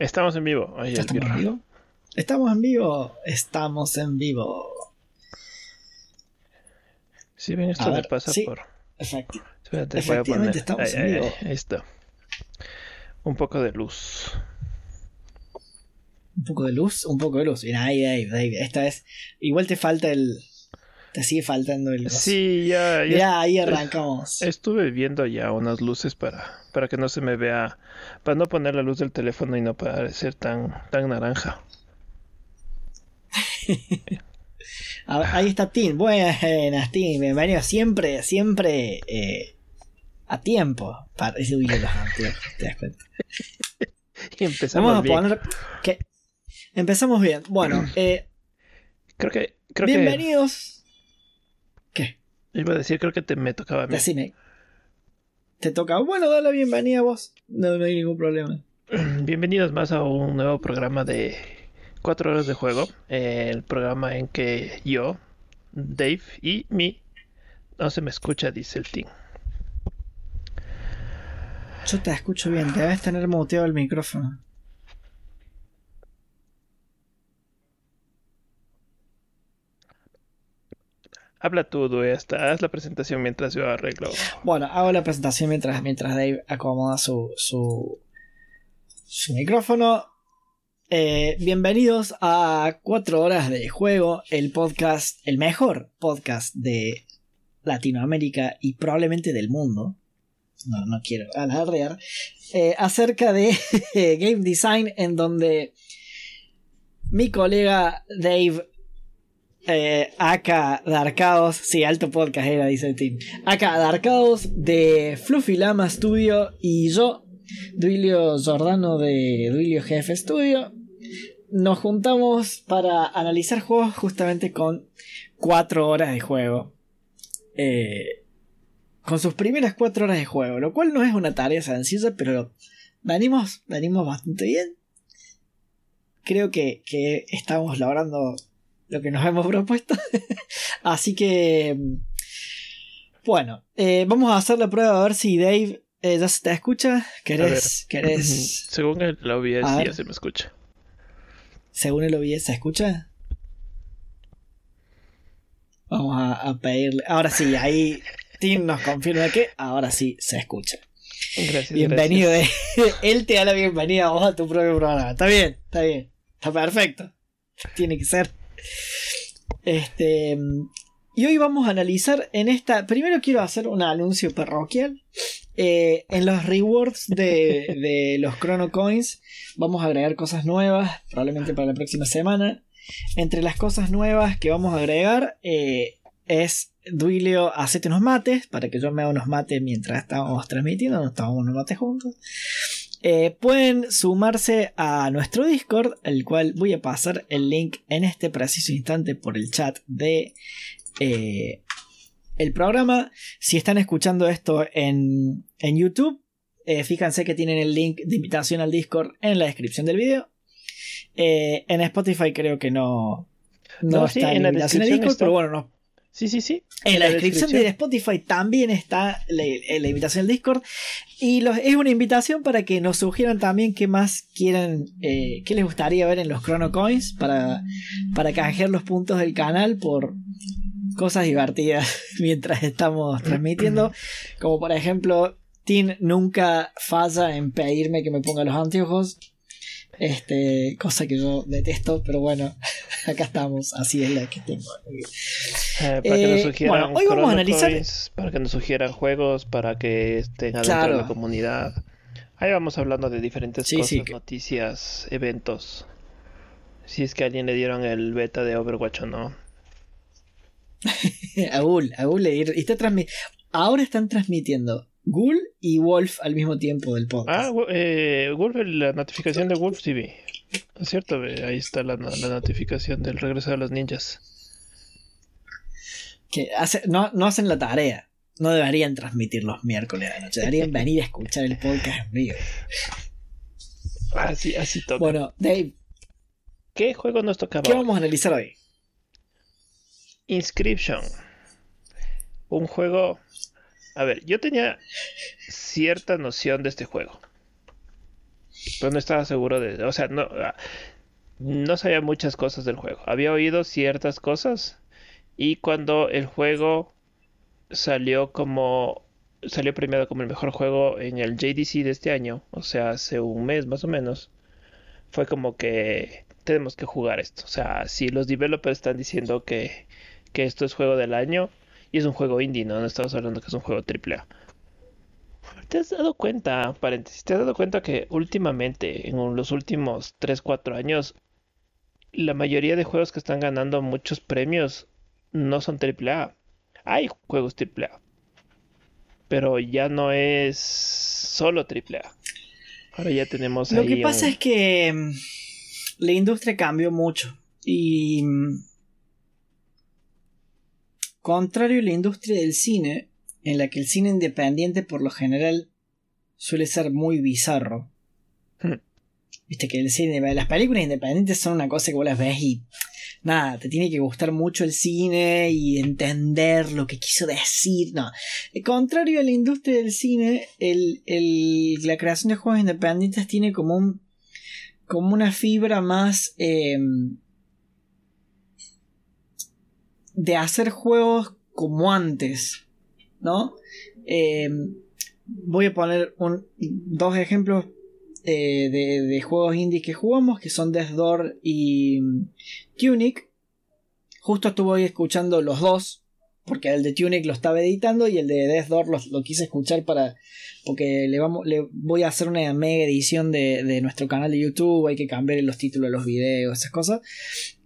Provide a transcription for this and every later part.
Estamos en vivo. Ay, ¿Estamos en vivo? ¿Estamos en vivo? Estamos en vivo. Bien, esto ver, pasa sí. por. Efecti- Espérate, voy a poner. Efectivamente, estamos Ay, en vivo. ay, ahí está. Un poco de luz. Un poco de luz, un poco de luz. Mira, ahí, Dave, Dave. Esta vez. Igual te falta el. Te sigue faltando el. Sí, ya, ya Mira, ahí arrancamos. estuve viendo ya unas luces para, para que no se me vea. Para no poner la luz del teléfono y no parecer tan, tan naranja. Ver, ahí está Tim. Buenas, Tim. Bienvenido. Siempre, siempre eh, a tiempo. Para uy, te das cuenta. Y empezamos Vamos a bien. poner. Que... Empezamos bien. Bueno, eh, Creo que. Creo bienvenidos. Iba a decir, creo que te me tocaba a mí. Decime. ¿Te toca? Bueno, dale la bienvenida a vos. No, no hay ningún problema. Bienvenidos más a un nuevo programa de 4 horas de juego. eh, el programa en que yo, Dave y mi. No se me escucha, dice el team. Yo te escucho bien. Debes tener muteado el micrófono. Habla tú, Due, hasta haz la presentación mientras yo arreglo. Bueno, hago la presentación mientras, mientras Dave acomoda su, su, micrófono. Eh, bienvenidos a 4 horas de juego, el podcast, el mejor podcast de Latinoamérica y probablemente del mundo. No, no quiero alardear. eh, acerca de game design, en donde mi colega Dave eh, Aka Darkaos, sí, alto podcast era, dice Tim. Aka Darkaos de Fluffy Lama Studio y yo, Duilio Giordano de Duilio Jefe Studio, nos juntamos para analizar juegos justamente con 4 horas de juego. Eh, con sus primeras 4 horas de juego, lo cual no es una tarea sencilla, pero venimos, venimos bastante bien. Creo que, que estamos logrando lo que nos hemos propuesto. Así que. Bueno, eh, vamos a hacer la prueba a ver si Dave eh, ya se te escucha. ¿Querés? ¿Querés? Según el OBS, A sí, ver. ya se me escucha. Según el OBS, ¿se escucha? Vamos a, a pedirle. Ahora sí, ahí Tim nos confirma que ahora sí se escucha. Gracias. Bienvenido, de... él te da la bienvenida a vos a tu propio programa. Está bien, está bien, está perfecto. Tiene que ser. Este. Y hoy vamos a analizar en esta. Primero quiero hacer un anuncio parroquial. Eh, en los rewards de, de los Chrono Coins vamos a agregar cosas nuevas, probablemente para la próxima semana. Entre las cosas nuevas que vamos a agregar eh, es Duilio, hacete unos mates para que yo me haga unos mates mientras estábamos transmitiendo, nos tomamos unos mates juntos. Eh, pueden sumarse a nuestro Discord, el cual voy a pasar el link en este preciso instante por el chat de eh, el programa. Si están escuchando esto en, en YouTube, eh, fíjense que tienen el link de invitación al Discord en la descripción del video. En Spotify creo que no, no, No, está sí, en la invitación al Discord, está. pero bueno, no, Sí, sí, sí. en la descripción de Spotify también está la, la invitación al Discord. Y los- es una invitación para que nos sugieran también qué más quieren, eh, qué les gustaría ver en los Chrono Coins para, para canjear los puntos del canal por cosas divertidas mientras estamos transmitiendo. Como por ejemplo, Tim nunca falla en pedirme que me ponga los anteojos. Este, cosa que yo detesto, pero bueno, acá estamos, así es la que tengo. Eh, para que nos Eh, bueno, hoy vamos a analizar- para que nos sugieran juegos, para que estén adentro Claro. de la comunidad. Ahí vamos hablando de diferentes Sí, cosas, sí, noticias, eventos. Si es que a alguien le dieron el beta de Overwatch o no. a Ghoul, a Ghoul le dieron- y está transmi- Ahora están transmitiendo Ghoul y Wolf al mismo tiempo del podcast. Ah, eh, Wolf, la notificación de Wolf TV. Es cierto, ahí está la, la notificación del regreso de los ninjas. Que hace- no, no hacen la tarea. No deberían transmitir los miércoles de la noche. Deberían venir a escuchar el podcast en vivo. Así, así toca. Bueno, Dave, ¿Qué juego nos tocaba? ¿qué vamos a analizar hoy? Inscription. Un juego. A ver, yo tenía cierta noción de este juego. Pero no estaba seguro de. O sea, no, ah, no sabía muchas cosas del juego. Había oído ciertas cosas. Y cuando el juego salió como. Salió premiado como el mejor juego en el JDC de este año. O sea, hace un mes más o menos. Fue como que tenemos que jugar esto. O sea, si los developers están diciendo que, que esto es juego del año. Y es un juego indie, ¿no? No estamos hablando que es un juego AAA. ¿Te has dado cuenta, paréntesis, te has dado cuenta que últimamente, en los últimos 3-4 años, la mayoría de juegos que están ganando muchos premios no son AAA? Hay juegos AAA, pero ya no es solo AAA. Ahora ya tenemos... Lo que pasa es que mm, la industria cambió mucho y... Contrario a la industria del cine, en la que el cine independiente por lo general suele ser muy bizarro. Hmm. Viste que el cine, las películas independientes son una cosa que vos las ves y nada, te tiene que gustar mucho el cine y entender lo que quiso decir. No, contrario a la industria del cine, el, la creación de juegos independientes tiene como un como una fibra más em, de hacer juegos como antes. ¿no? Em, voy a poner dos ejemplos eh, de, juegos indie que jugamos, que son Death Door y mm, Tunic. Justo estuve escuchando los dos, porque el de Tunic lo estaba editando y el de Death Door lo, quise escuchar para... Porque le, vamos, le voy a hacer una mega edición de, nuestro canal de YouTube, hay que cambiar los títulos de los videos, esas cosas.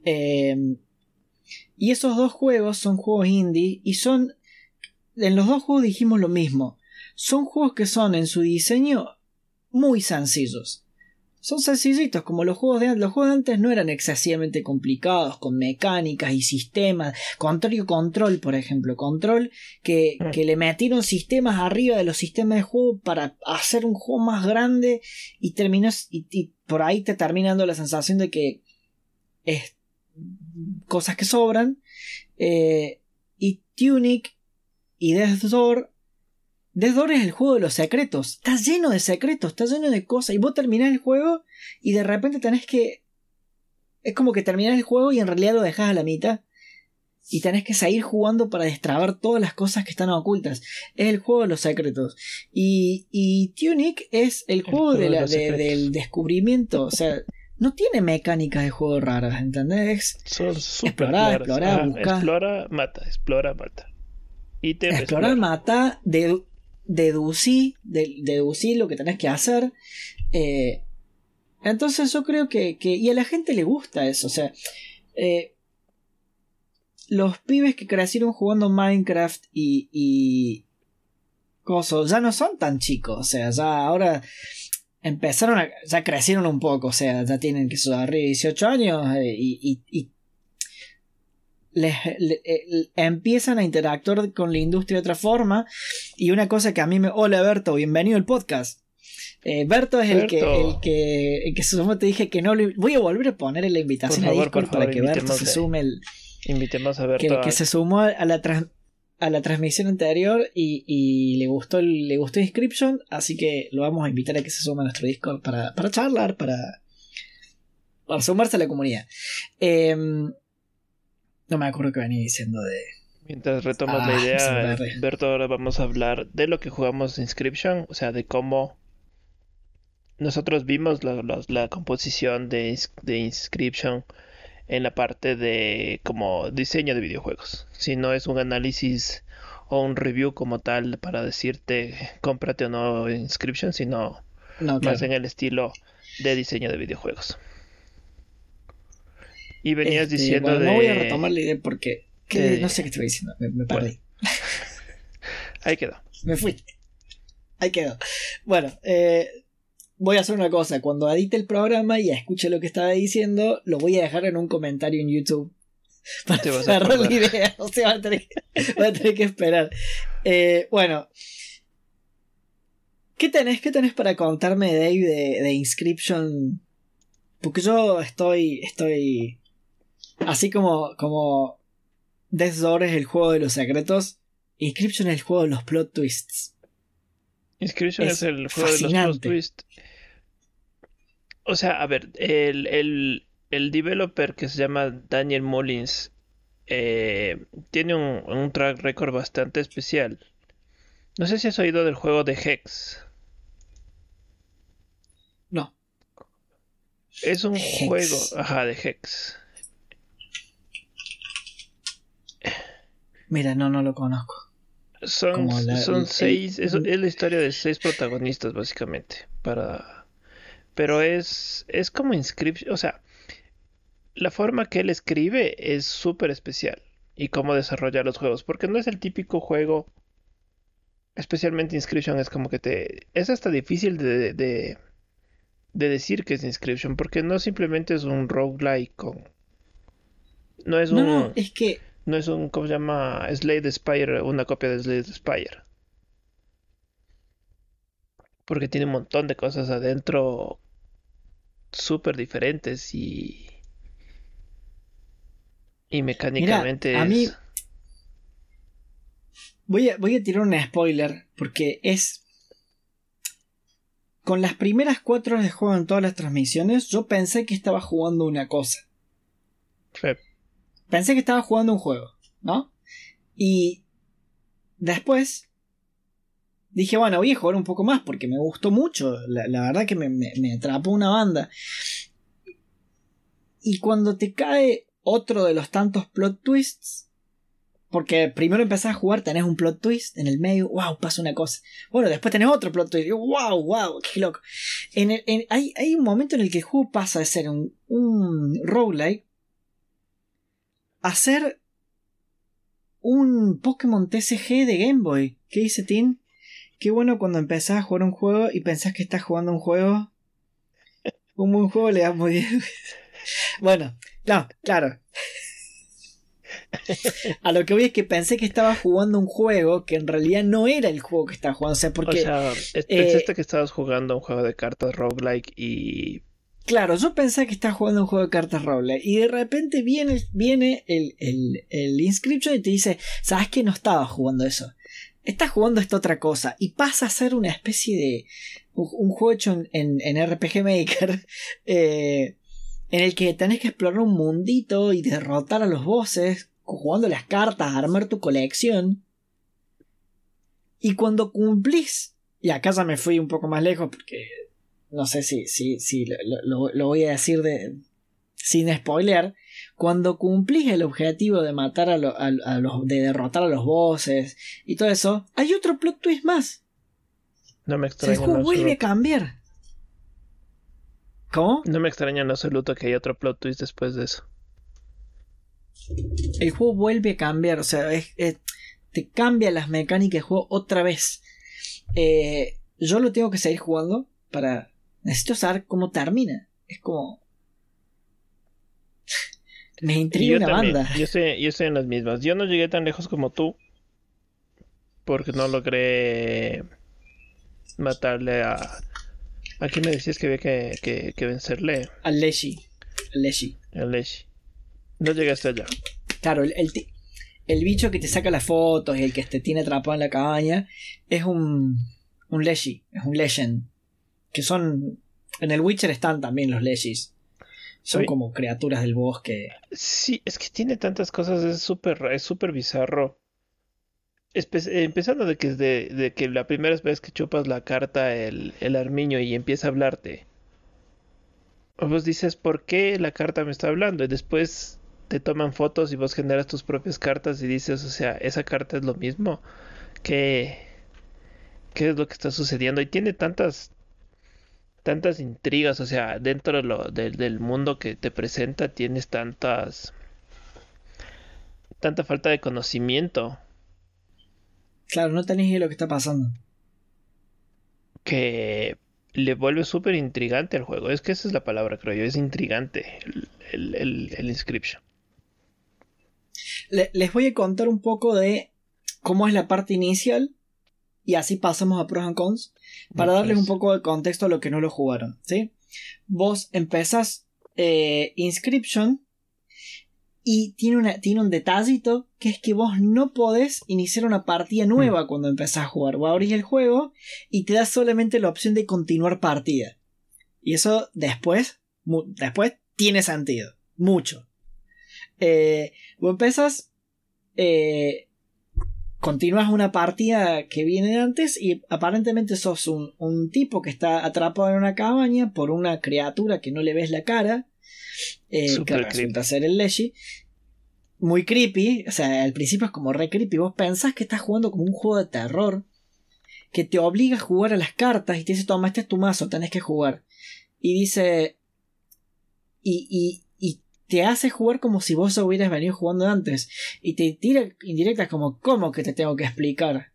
Em, y esos dos juegos son juegos indie y son en los dos juegos dijimos lo mismo. Son juegos que son en su diseño muy sencillos. Son sencillitos, como los juegos de antes. Los juegos de antes no eran excesivamente complicados, con mecánicas y sistemas. Control Control, por ejemplo. Control que, que le metieron sistemas arriba de los sistemas de juego para hacer un juego más grande y terminó. Y, por ahí te terminando la sensación de que es cosas que sobran. Eh, y Tunic y Death Door. Death Door es el juego de los secretos. Está lleno de secretos, está lleno de cosas. Y vos terminás el juego y de repente tenés que. Es como que terminás el juego y en realidad lo dejás a la mitad. Y tenés que seguir jugando para destrabar todas las cosas que están ocultas. Es el juego de los secretos. Y, y Tunic es el, juego, del descubrimiento. O sea, no tiene mecánicas de juego raras, ¿entendés? Son explorar, explorar, buscar. Explora, mata, explora, mata. Explorar, mata, deducir, lo que tenés que hacer. Eh, entonces yo creo que, Y a la gente le gusta eso. O sea. Eh, los pibes que crecieron jugando Minecraft y. y cosas, ya no son tan chicos. O sea, ya ahora empezaron a, ya crecieron un poco, o sea, ya tienen que arriba de 18 años eh, y, les, eh, empiezan a interactuar con la industria de otra forma. Y una cosa que a mí me. Hola Berto, bienvenido al podcast. Eh, Berto es el que, el que, el que te dije que no Voy a volver a poner la invitación a Discord para que Berto se sume el. Invitemos a Berto. Que, se sumó a la, a la transmisión anterior y, y, le gustó le gustó Inscription, así que lo vamos a invitar a que se sume a nuestro Discord para, para charlar, para, para sumarse a la comunidad. Eh, no me acuerdo que venía diciendo de. Mientras retomas la ah, idea, Berto, ahora vamos a hablar de lo que jugamos Inscription, o sea, de cómo nosotros vimos la, composición de, de, Inscription en la parte de como diseño de videojuegos. Si no es un análisis o un review como tal para decirte cómprate o no Inscription, sino más en el estilo de diseño de videojuegos. Y venías este, diciendo de... No voy a retomar la idea porque... No sé qué estoy diciendo, me, perdí. Ahí quedó. me fui. Ahí quedó. Bueno, eh, voy a hacer una cosa. Cuando edite el programa y escuche lo que estaba diciendo, lo voy a dejar en un comentario en YouTube. Para cerrar la idea. O sea, va a tener que, que esperar. Eh, bueno. ¿Qué tenés, ¿Qué tenés para contarme, Dave, de, de Inscription? Porque yo estoy. estoy Así como, como Death Door es el juego de los secretos, Inscription es el juego de los plot twists. Inscription es, el juego de los plot twists. O sea, a ver, el, el, el developer que se llama Daniel Mullins eh, tiene un, un track record bastante especial. No sé si has oído del juego de Hex. No. Es un Hex. juego, ajá, de Hex. Mira, no, no lo conozco. Son, la- son el- seis, es, el- es la historia de seis protagonistas básicamente, para, pero es, es como Inscription, o sea, la forma que él escribe es súper especial y cómo desarrolla los juegos, porque no es el típico juego, especialmente Inscription es como que te, es hasta difícil de, de, de decir que es Inscription, porque no simplemente es un roguelike con, no es No, un, no, es que no es un, ¿cómo se llama? Slade Spire, una copia de Slade Spire. Porque tiene un montón de cosas adentro súper diferentes y... Y mecánicamente a mí- es... voy a, voy a tirar un spoiler porque es... Con las primeras cuatro horas de juego en todas las transmisiones, yo pensé que estaba jugando una cosa. Sí. Pensé que estaba jugando un juego, ¿no? Y después dije, bueno, voy a jugar un poco más porque me gustó mucho. La, verdad que me atrapó una banda. Y cuando te cae otro de los tantos plot twists, porque primero empezás a jugar, tenés un plot twist en el medio, wow, pasa una cosa. Bueno, después tenés otro plot twist, wow, wow, qué loco. En el- en- hay, hay un momento en el que el juego pasa de ser un, un roguelike a ser un Pokémon TCG de Game Boy. ¿Qué dice Tim? Qué bueno cuando empezás a jugar un juego y pensás que estás jugando un juego. Un buen juego le das muy bien. bueno, no, claro. A lo que voy es que pensé que estaba jugando un juego que en realidad no era el juego que estaba jugando. O sea, O porque, sea, es- eh, pensaste que estabas jugando un juego de cartas roguelike y... claro, yo pensé que estaba jugando un juego de cartas roble. Y de repente viene, el, el, Inscription y te dice: ¿Sabes que no estaba jugando eso? Estás jugando esta otra cosa. Y pasa a ser una especie de. Un, un juego hecho en, en- en RPG Maker. eh, en el que tenés que explorar un mundito y derrotar a los bosses. Jugando las cartas, armar tu colección. Y cuando cumplís. Y acá ya me fui un poco más lejos porque no sé si, si, si lo, lo- lo voy a decir de, sin spoiler. Cuando cumplís el objetivo de matar a, lo- a- a los. de derrotar a los bosses y todo eso, hay otro plot twist más. No me el extraña en juego vuelve a cambiar. ¿Cómo? No me extraña en absoluto que haya otro plot twist después de eso. El juego vuelve a cambiar. O sea, es- es- te cambia las mecánicas del juego otra vez. Eh, yo lo tengo que seguir jugando para. Necesito saber cómo termina. Es como. Me intriga también, banda. yo estoy, yo estoy en las mismas. Yo no llegué tan lejos como tú. Porque no logré matarle a... ¿A quién me decías que había que, que, que vencerle? Al Leshi. Al Leshi. A Leshi. No llegué hasta allá. Claro, el, el, el bicho que te saca las fotos y el que te tiene atrapado en la cabaña es un. Un Leshi. Es un Legend. Que son. En el Witcher están también los Leshis. Son Oye. como criaturas del bosque. Sí, es que tiene tantas cosas, es súper, es súper bizarro. Espe- empezando de que, de, de que la primera vez que chupas la carta el, el armiño y empieza a hablarte. Vos dices, ¿por qué la carta me está hablando? Y después te toman fotos y vos generas tus propias cartas y dices, o sea, esa carta es lo mismo. ¿Qué, qué es lo que está sucediendo? Y tiene tantas, tantas intrigas, o sea, dentro de lo- del, del mundo que te presenta tienes tantas, tanta falta de conocimiento Claro, no tenés idea de lo que está pasando. que le vuelve súper intrigante al juego. Es que esa es la palabra, creo yo, es intrigante el, el, el- el Inscription. Le- les voy a contar un poco de cómo es la parte inicial y así pasamos a pros and cons para Me darles un poco de contexto a lo que no lo jugaron, ¿sí? Vos empezás eh, Inscription y tiene, una, tiene un detallito que es que vos no podés iniciar una partida nueva cuando empezás a jugar. Vos abrís el juego y te da solamente la opción de continuar partida. Y eso después, después tiene sentido. Mucho. Eh, vos empezas. Eh, continúas una partida que viene de antes y aparentemente sos un, un, tipo que está atrapado en una cabaña por una criatura que no le ves la cara. Eh, que resulta ser el Leshi. Muy creepy. O sea, al principio es como re creepy. Vos pensás que estás jugando como un juego de terror. Que te obliga a jugar a las cartas y te dice, toma, este es tu mazo, tenés que jugar. Y dice. Y, y, te hace jugar como si vos hubieras venido jugando antes. Y te tira indirectas como, ¿cómo que te tengo que explicar?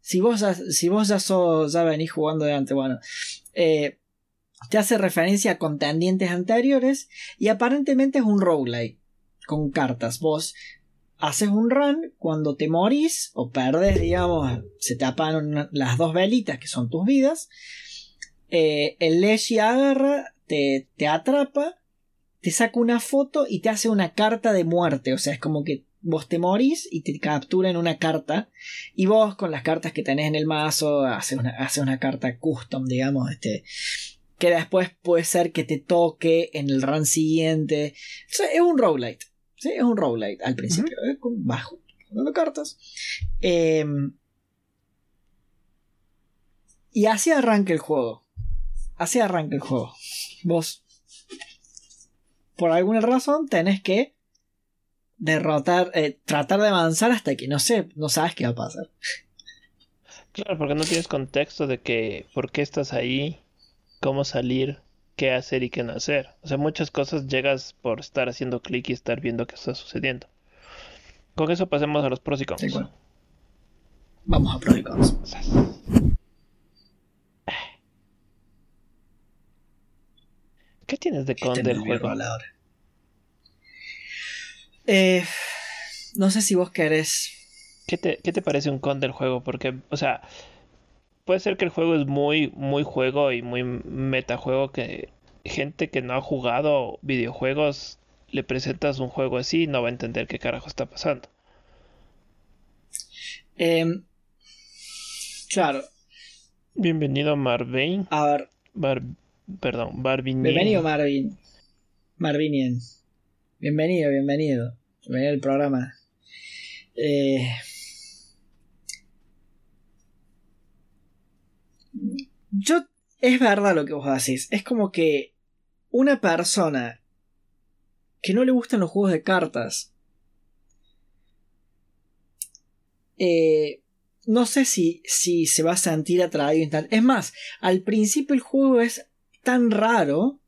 Si vos si vos ya, sos, ya venís jugando de antes, bueno. Eh, te hace referencia a contendientes anteriores y aparentemente es un roguelike con cartas. Vos haces un run, cuando te morís o perdes, digamos, se te apagan las dos velitas que son tus vidas. Eh, el Leshi agarra, te, te atrapa te saca una foto y te hace una carta de muerte. O sea, es como que vos te morís y te captura en una carta. Y vos con las cartas que tenés en el mazo haces una, una carta custom, digamos, este. Que después puede ser que te toque en el run siguiente. O sea, es un roguelite. ¿sí? Es un roguelite al principio. ¿eh? con bajo. Jugando cartas. Em, y así arranca el juego. Así arranca el juego. Vos por alguna razón tenés que derrotar, eh, tratar de avanzar hasta que no sé, no sabes qué va a pasar. Claro, porque no tienes contexto de que por qué estás ahí, cómo salir, qué hacer y qué no hacer. O sea, muchas cosas llegas por estar haciendo clic y estar viendo qué está sucediendo. Con eso pasemos a los pros y cons. Vamos a pros y cons. ¿Qué tienes de con del juego? Eh, no sé si vos querés. ¿Qué te, ¿Qué te parece un con del juego? Porque, o sea, puede ser que el juego es muy, muy juego y muy metajuego que gente que no ha jugado videojuegos le presentas un juego así y no va a entender qué carajo está pasando. Em, claro. Bienvenido Marvin. A ver. Perdón, Barbinien. Bienvenido, Marvin. Marvinien. Bienvenido, bienvenido. Bienvenido al programa. Eh... Yo. Es verdad lo que vos decís. Es como que una persona que no le gustan los juegos de cartas. Eh, no sé si, si se va a sentir atraído Es más, al principio el juego es tan raro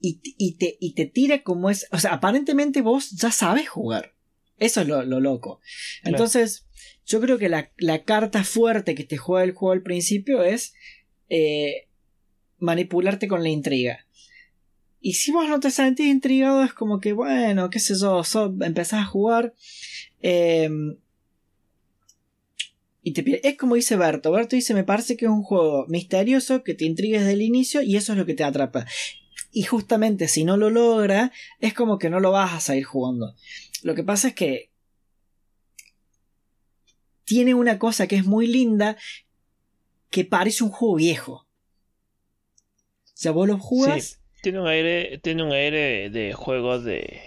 y, y, te, y te tira como es. O sea, aparentemente vos ya sabes jugar. Eso es lo, loco. Entonces, yo creo que la, la, carta fuerte que te juega el juego al principio es eh, manipularte con la intriga. Y si vos no te sentís intrigado, es como que, bueno, qué sé yo, empezás a jugar. Eh, y Es como dice Berto. Berto dice, me parece que es un juego misterioso que te intriga desde el inicio y eso es lo que te atrapa. Y justamente si no lo logra, es como que no lo vas a seguir jugando. Lo que pasa es que tiene una cosa que es muy linda, que parece un juego viejo. O sea, vos lo jugas. tiene un aire, tiene un aire de juego de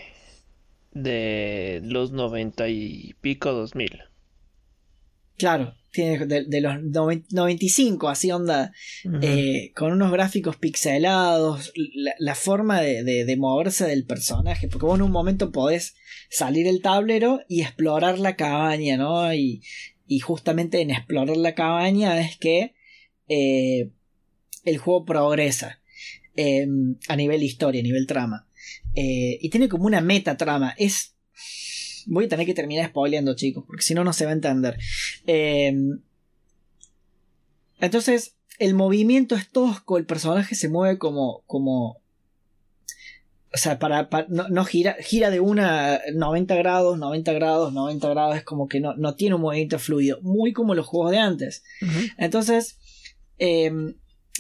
de los noventa y pico, dos mil. Claro, tiene de, los 95, así onda, eh, con unos gráficos pixelados, la, forma de, moverse del personaje, porque vos en un momento podés salir el tablero y explorar la cabaña, ¿no? Y, y justamente en explorar la cabaña es que eh, el juego progresa em, a nivel historia, a nivel trama. Eh, y tiene como una meta trama, es Voy a tener que terminar spoileando, chicos, porque si no, no se va a entender. Em, entonces, el movimiento es tosco, el personaje se mueve como. como o sea, para, no, gira, gira de una 90 grados, 90 grados, 90 grados, es como que no, no tiene un movimiento fluido, muy como los juegos de antes. Entonces, eh,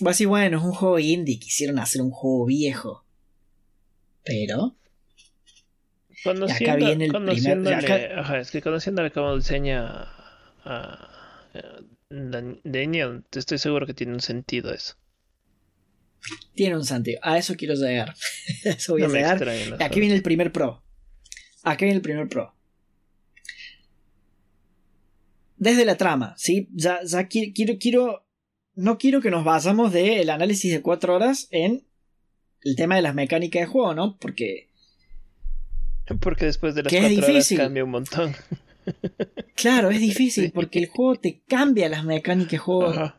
va a decir, bueno, es un juego indie, quisieron hacer un juego viejo. Pero Conociendo, acá viene el primer... Ajá, es que conociéndole cómo diseña a, Daniel, estoy seguro que tiene un sentido eso. Tiene un sentido. A eso quiero llegar. eso voy a llegar. Aquí viene el primer pro. Aquí viene el primer pro. Desde la trama, ¿sí? Ya, ya quiero, quiero, No quiero que nos basamos del análisis de cuatro horas en el tema de las mecánicas de juego, ¿no? Porque. Porque después de las cuatro horas cambia un montón. Claro, es difícil porque el juego te cambia las mecánicas de juego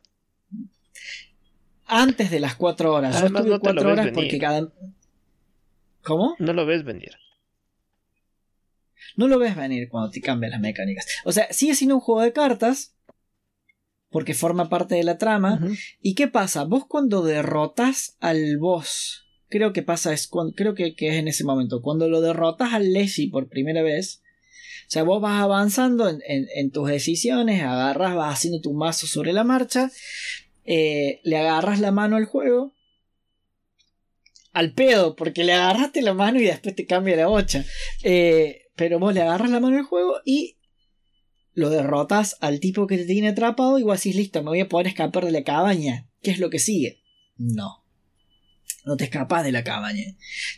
antes de las cuatro horas. Yo estuve cuatro horas porque cada. ¿Cómo? No lo ves venir. No lo ves venir cuando te cambian las mecánicas. O sea, sigue siendo un juego de cartas. Porque forma parte de la trama. ¿Y qué pasa? Vos cuando derrotas al boss. Creo que pasa es creo que, es en ese momento. Cuando lo derrotas al Leslie por primera vez. O sea, vos vas avanzando en, tus decisiones, agarras, vas haciendo tu mazo sobre la marcha, eh, le agarras la mano al juego. Al pedo, porque le agarraste la mano y después te cambia la bocha. Eh, pero vos le agarras la mano al juego y lo derrotas al tipo que te tiene atrapado y vos decís, listo, me voy a poder escapar de la cabaña. ¿Qué es lo que sigue? No. No te escapas de la cabaña.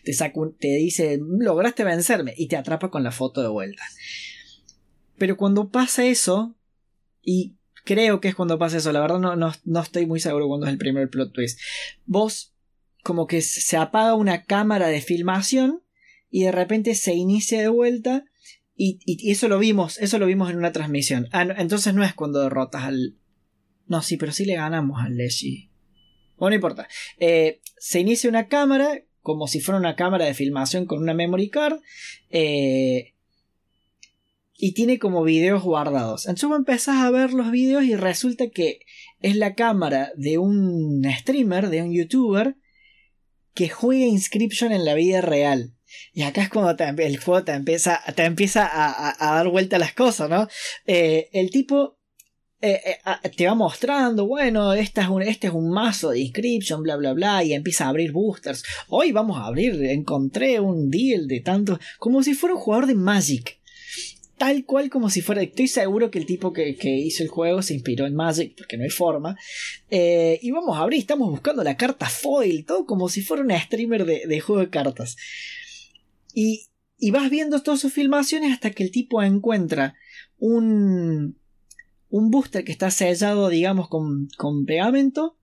Te, te dice, lograste vencerme y te atrapa con la foto de vuelta. Pero cuando pasa eso, y creo que es cuando pasa eso, la verdad no, no, no estoy muy seguro cuando es el primer plot twist. Vos, como que se apaga una cámara de filmación y de repente se inicia de vuelta y, eso lo vimos, eso lo vimos en una transmisión. Ah, entonces no es cuando derrotas al... No, sí, pero sí le ganamos al Leslie. Bueno, no importa. Eh, se inicia una cámara, como si fuera una cámara de filmación con una memory card. Eh, y tiene como videos guardados. Entonces vos empezás a ver los videos y resulta que es la cámara de un streamer, de un youtuber, que juega Inscription en la vida real. Y acá es cuando el juego te empieza, te empieza a, dar vuelta las cosas, ¿no? Eh, el tipo eh, eh, te va mostrando, bueno, este es, un, este es un mazo de inscription, bla, bla, bla, y empieza a abrir boosters. Hoy vamos a abrir, encontré un deal de tanto, como si fuera un jugador de Magic. Tal cual como si fuera. Estoy seguro que el tipo que, hizo el juego se inspiró en Magic, porque no hay forma. y vamos a abrir, estamos buscando la carta foil, todo como si fuera un streamer de, de juego de cartas. Y, vas viendo todas sus filmaciones hasta que el tipo encuentra un, un booster que está sellado, digamos, con, con pegamento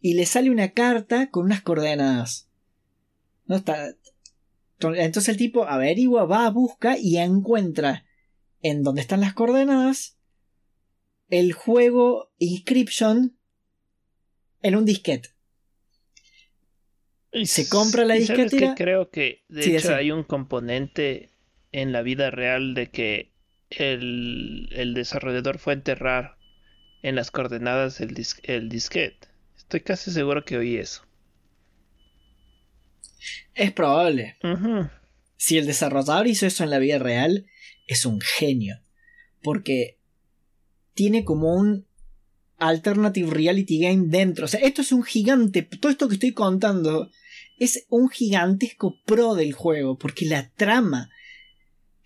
y le sale una carta con unas coordenadas. No está. Entonces el tipo averigua, va, busca y encuentra en donde están las coordenadas el juego Inscription en un disquete se compra la disquetera. Que creo que de hecho hay un componente en la vida real de que el, el desarrollador fue a enterrar en las coordenadas el, el disquete. Estoy casi seguro que oí eso. Es probable. Si el desarrollador hizo eso en la vida real, es un genio. Porque tiene como un alternative reality game dentro. O sea, esto es un gigante. Todo esto que estoy contando es un gigantesco pro del juego, porque la trama,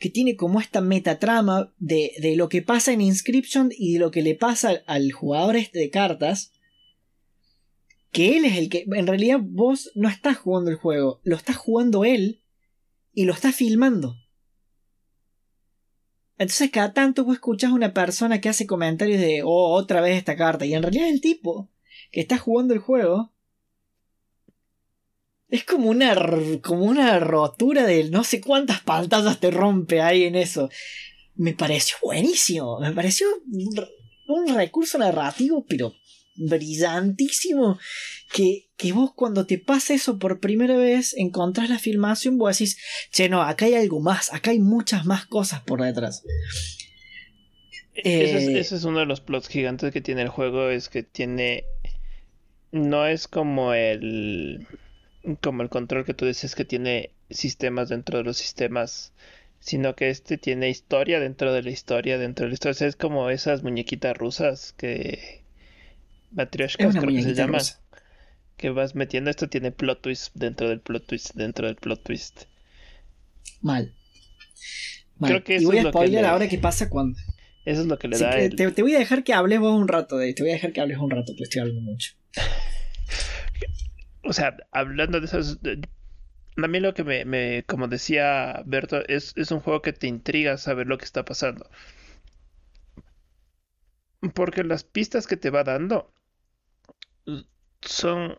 que tiene como esta metatrama de, de lo que pasa en Inscription y de lo que le pasa al jugador este de cartas, que él es el que, en realidad vos no estás jugando el juego, lo estás jugando él y lo estás filmando. Entonces cada tanto vos escuchás a una persona que hace comentarios de, oh, otra vez esta carta, y en realidad el tipo que está jugando el juego es como una, como una rotura de no sé cuántas pantallas te rompe ahí en eso. Me pareció buenísimo. Me pareció un, recurso narrativo, pero brillantísimo. Que, que vos cuando te pasa eso por primera vez, encontrás la filmación, vos decís, che, no, acá hay algo más, acá hay muchas más cosas por detrás. ese, es, ese es uno de los plots gigantes que tiene el juego, es que tiene... No es como el como el control que tú dices que tiene sistemas dentro de los sistemas, sino que este tiene historia dentro de la historia dentro de la historia. es como esas muñequitas rusas que... Matryoshkas creo que se llama. Que vas metiendo esto tiene plot twist dentro del plot twist dentro del plot twist. Mal. Creo que y voy a spoiler ahora qué pasa cuando... Eso es lo que le da. te, te, voy a dejar que hables vos un rato de Te voy a dejar que hables un rato, pues estoy hablando mucho. o sea, hablando de esas... A mí lo que me, como decía Berto, es, es un juego que te intriga saber lo que está pasando. Porque las pistas que te va dando son,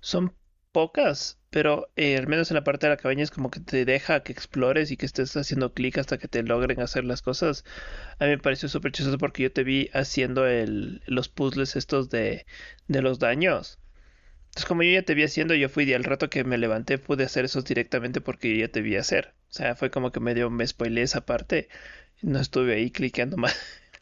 son pocas, pero eh, al menos en la parte de la cabaña es como que te deja que explores y que estés haciendo clic hasta que te logren hacer las cosas. A mí me pareció súper chistoso porque yo te vi haciendo el, los puzzles estos de, de los daños. Entonces como yo ya te vi haciendo, yo fui y al rato que me levanté pude hacer esos directamente porque yo ya te vi hacer. O sea, fue como que medio me spoileé esa parte. No estuve ahí cliqueando mal,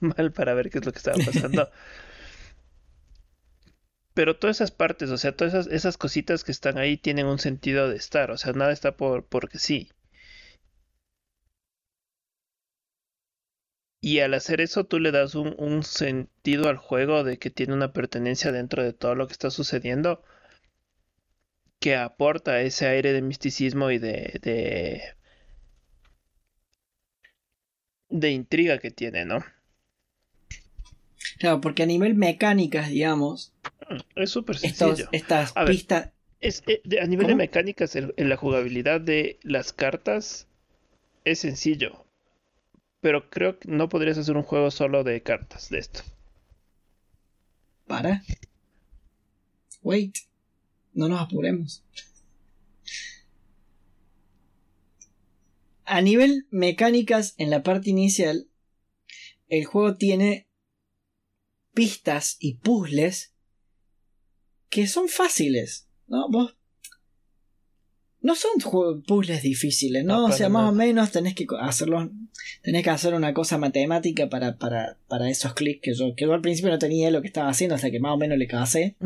mal para ver qué es lo que estaba pasando. pero todas esas partes, o sea, todas esas, esas, cositas que están ahí tienen un sentido de estar, o sea, nada está por porque sí. Y al hacer eso tú le das un, un, sentido al juego de que tiene una pertenencia dentro de todo lo que está sucediendo que aporta ese aire de misticismo y de, de, de intriga que tiene, ¿no? Claro, porque a nivel mecánicas, digamos. Mm, es súper sencillo. estas pistas. Es, eh, a nivel de mecánicas, en, la jugabilidad de las cartas es sencillo. Pero creo que no podrías hacer un juego solo de cartas de esto. Para. Wait. No nos apuremos. A nivel mecánicas, en la parte inicial, el juego tiene pistas y puzzles que son fáciles, ¿no? Vos no son puzzles difíciles, ¿no? o sea, más o menos tenés que hacerlo, tenés que hacer una cosa matemática para, para, para esos clics que yo, que yo al principio no tenía lo que estaba haciendo hasta que más o menos le casé.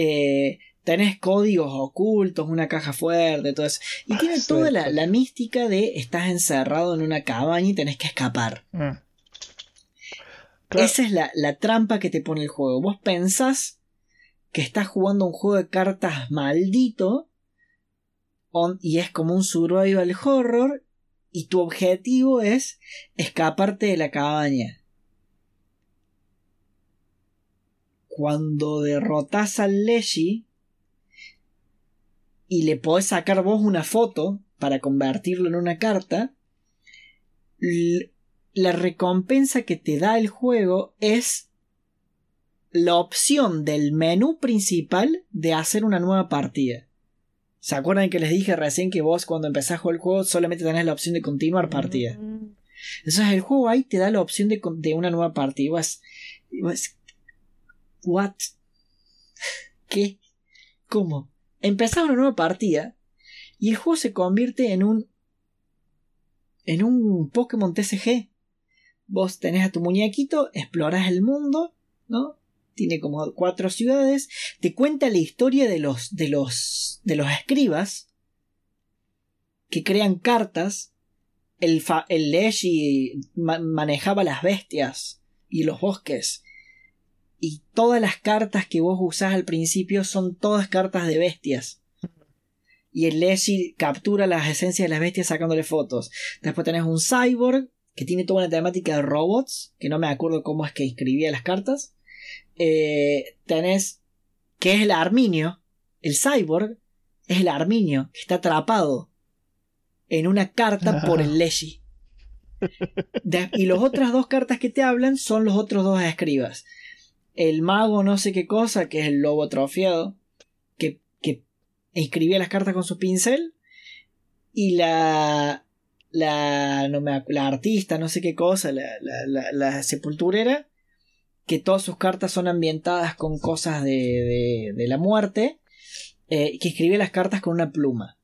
Eh, tenés códigos ocultos, una caja fuerte, todo eso. Y tiene ah, toda la, mística de estás encerrado en una cabaña y tenés que escapar. Mm. Esa es la, trampa que te pone el juego. Vos pensás que estás jugando un juego de cartas maldito y es como un survival horror y tu objetivo es escaparte de la cabaña. Cuando derrotas al Leshi y le podés sacar vos una foto para convertirlo en una carta, la recompensa que te da el juego es la opción del menú principal de hacer una nueva partida. ¿Se acuerdan que les dije recién que vos cuando empezás a jugar el juego solamente tenés la opción de continuar partida? Entonces el juego ahí te da la opción de, una nueva partida. Vas, ¿What? ¿Qué? ¿Cómo? Empezás una nueva partida y el juego se convierte en un en un Pokémon TCG vos tenés a tu muñequito, exploras el mundo, ¿no? Tiene como cuatro ciudades, te cuenta la historia de los de los de los escribas que crean cartas. El, el Leshi manejaba las bestias y los bosques. Y todas las cartas que vos usás al principio son todas cartas de bestias. Y el Leshi captura las esencias de las bestias sacándole fotos. Después tenés un cyborg que tiene toda una temática de robots, que no me acuerdo cómo es que escribía las cartas. Eh, tenés que es el Arminio, el cyborg, es el Arminio, que está atrapado en una carta por el Leshi. y las otras dos cartas que te hablan son los otros dos escribas. El mago no sé qué cosa, que es el lobo atrofiado, que, que escribía las cartas con su pincel. Y la, la, no me, la artista, no sé qué cosa, la, la, la, sepulturera, que todas sus cartas son ambientadas con cosas de, de, la muerte, eh, que escribe las cartas con una pluma.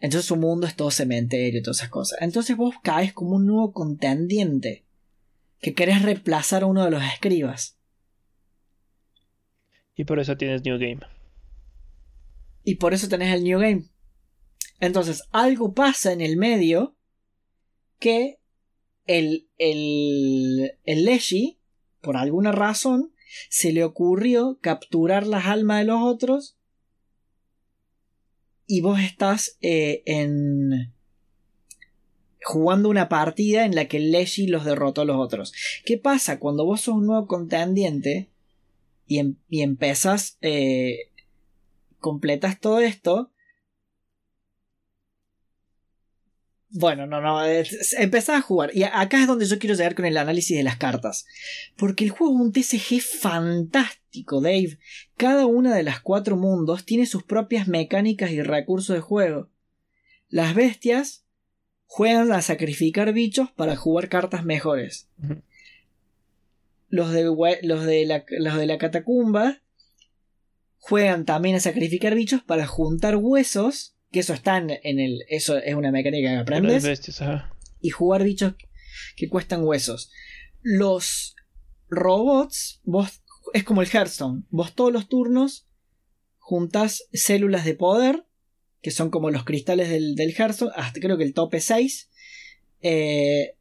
Entonces su mundo es todo cementerio y todas esas cosas. Entonces vos caes como un nuevo contendiente, que querés reemplazar a uno de los escribas. Y por eso tienes New Game. Y por eso tenés el New Game. Entonces, algo pasa en el medio que el, el, el Leshi, por alguna razón, se le ocurrió capturar las almas de los otros y vos estás eh, en jugando una partida en la que Leshi los derrotó a los otros. ¿Qué pasa cuando vos sos un nuevo contendiente y, em, y empezás eh, completas todo esto, Bueno, no, no, empezás a jugar. Y acá es donde yo quiero llegar con el análisis de las cartas. Porque el juego es un TCG fantástico, Dave. Cada una de las cuatro mundos tiene sus propias mecánicas y recursos de juego. Las bestias juegan a sacrificar bichos para jugar cartas mejores. Los de, los, de la, los de la catacumba juegan también a sacrificar bichos para juntar huesos que eso está en, el. Eso es una mecánica que aprendes. y jugar bichos que cuestan huesos. Los robots, vos. Es como el Hearthstone. Vos todos los turnos juntas células de poder, que son como los cristales del, del Hearthstone, hasta creo que el tope 6. Eh,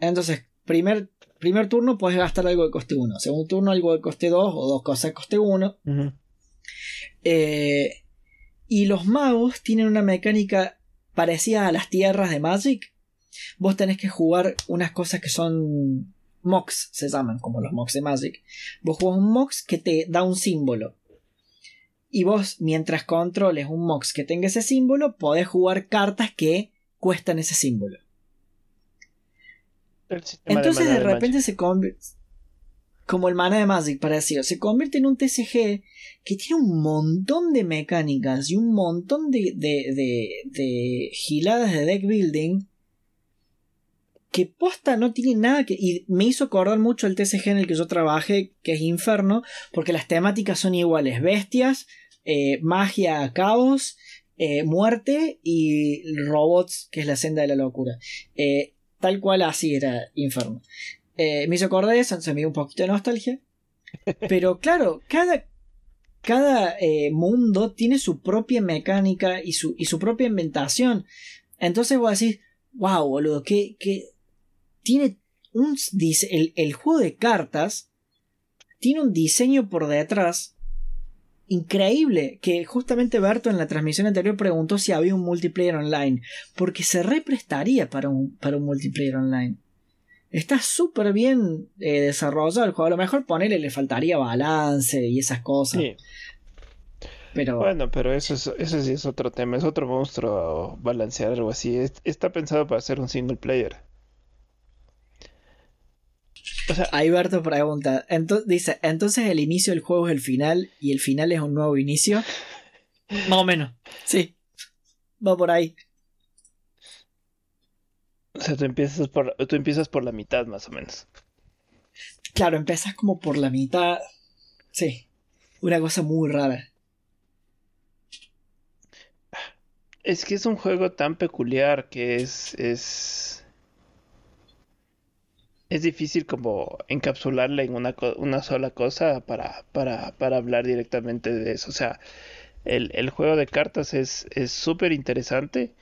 entonces, primer, primer turno puedes gastar algo de coste 1. Segundo turno algo de coste 2 o dos cosas de coste 1. eh, y los magos tienen una mecánica parecida a las tierras de Magic. Vos tenés que jugar unas cosas que son mocks, se llaman como los mocks de Magic. Vos jugás un mox que te da un símbolo. Y vos, mientras controles un mox que tenga ese símbolo, podés jugar cartas que cuestan ese símbolo. Entonces de, repente se convierte como el mana de Magic parecido, se convierte en un TCG que tiene un montón de mecánicas y un montón de, de, de, giladas de deck building que posta no tiene nada que... Y me hizo acordar mucho el TCG en el que yo trabajé, que es Inferno, porque las temáticas son iguales. Bestias, eh, magia, caos, eh, muerte y robots, que es la senda de la locura. Eh, tal cual así era Inferno. me hizo acordar eso, se me dio un poquito de nostalgia. Pero claro, cada, cada eh, mundo tiene su propia mecánica y su, y su propia inventación. Entonces voy a decir, wow, boludo, que, que tiene un el, el juego de cartas tiene un diseño por detrás increíble que justamente Berto en la transmisión anterior preguntó si había un multiplayer online porque se represtaría para un, para un multiplayer online está súper bien eh, desarrollado el juego. A lo mejor ponerle le faltaría balance y esas cosas. Pero... Bueno, pero eso, es, eso sí es otro tema, es otro monstruo balancear algo así. está pensado para ser un single player. O sea, Ahí Berto pregunta, dice, entonces el inicio del juego es el final y el final es un nuevo inicio. Más o menos, sí. Va por ahí. O sea, tú empiezas por, tú empiezas por la mitad más o menos. Claro, empiezas como por la mitad. Sí. Una cosa muy rara. Es que es un juego tan peculiar que es. es. Es difícil como encapsularla en una, una sola cosa para, para, para hablar directamente de eso. O sea, el, el juego de cartas es súper interesante.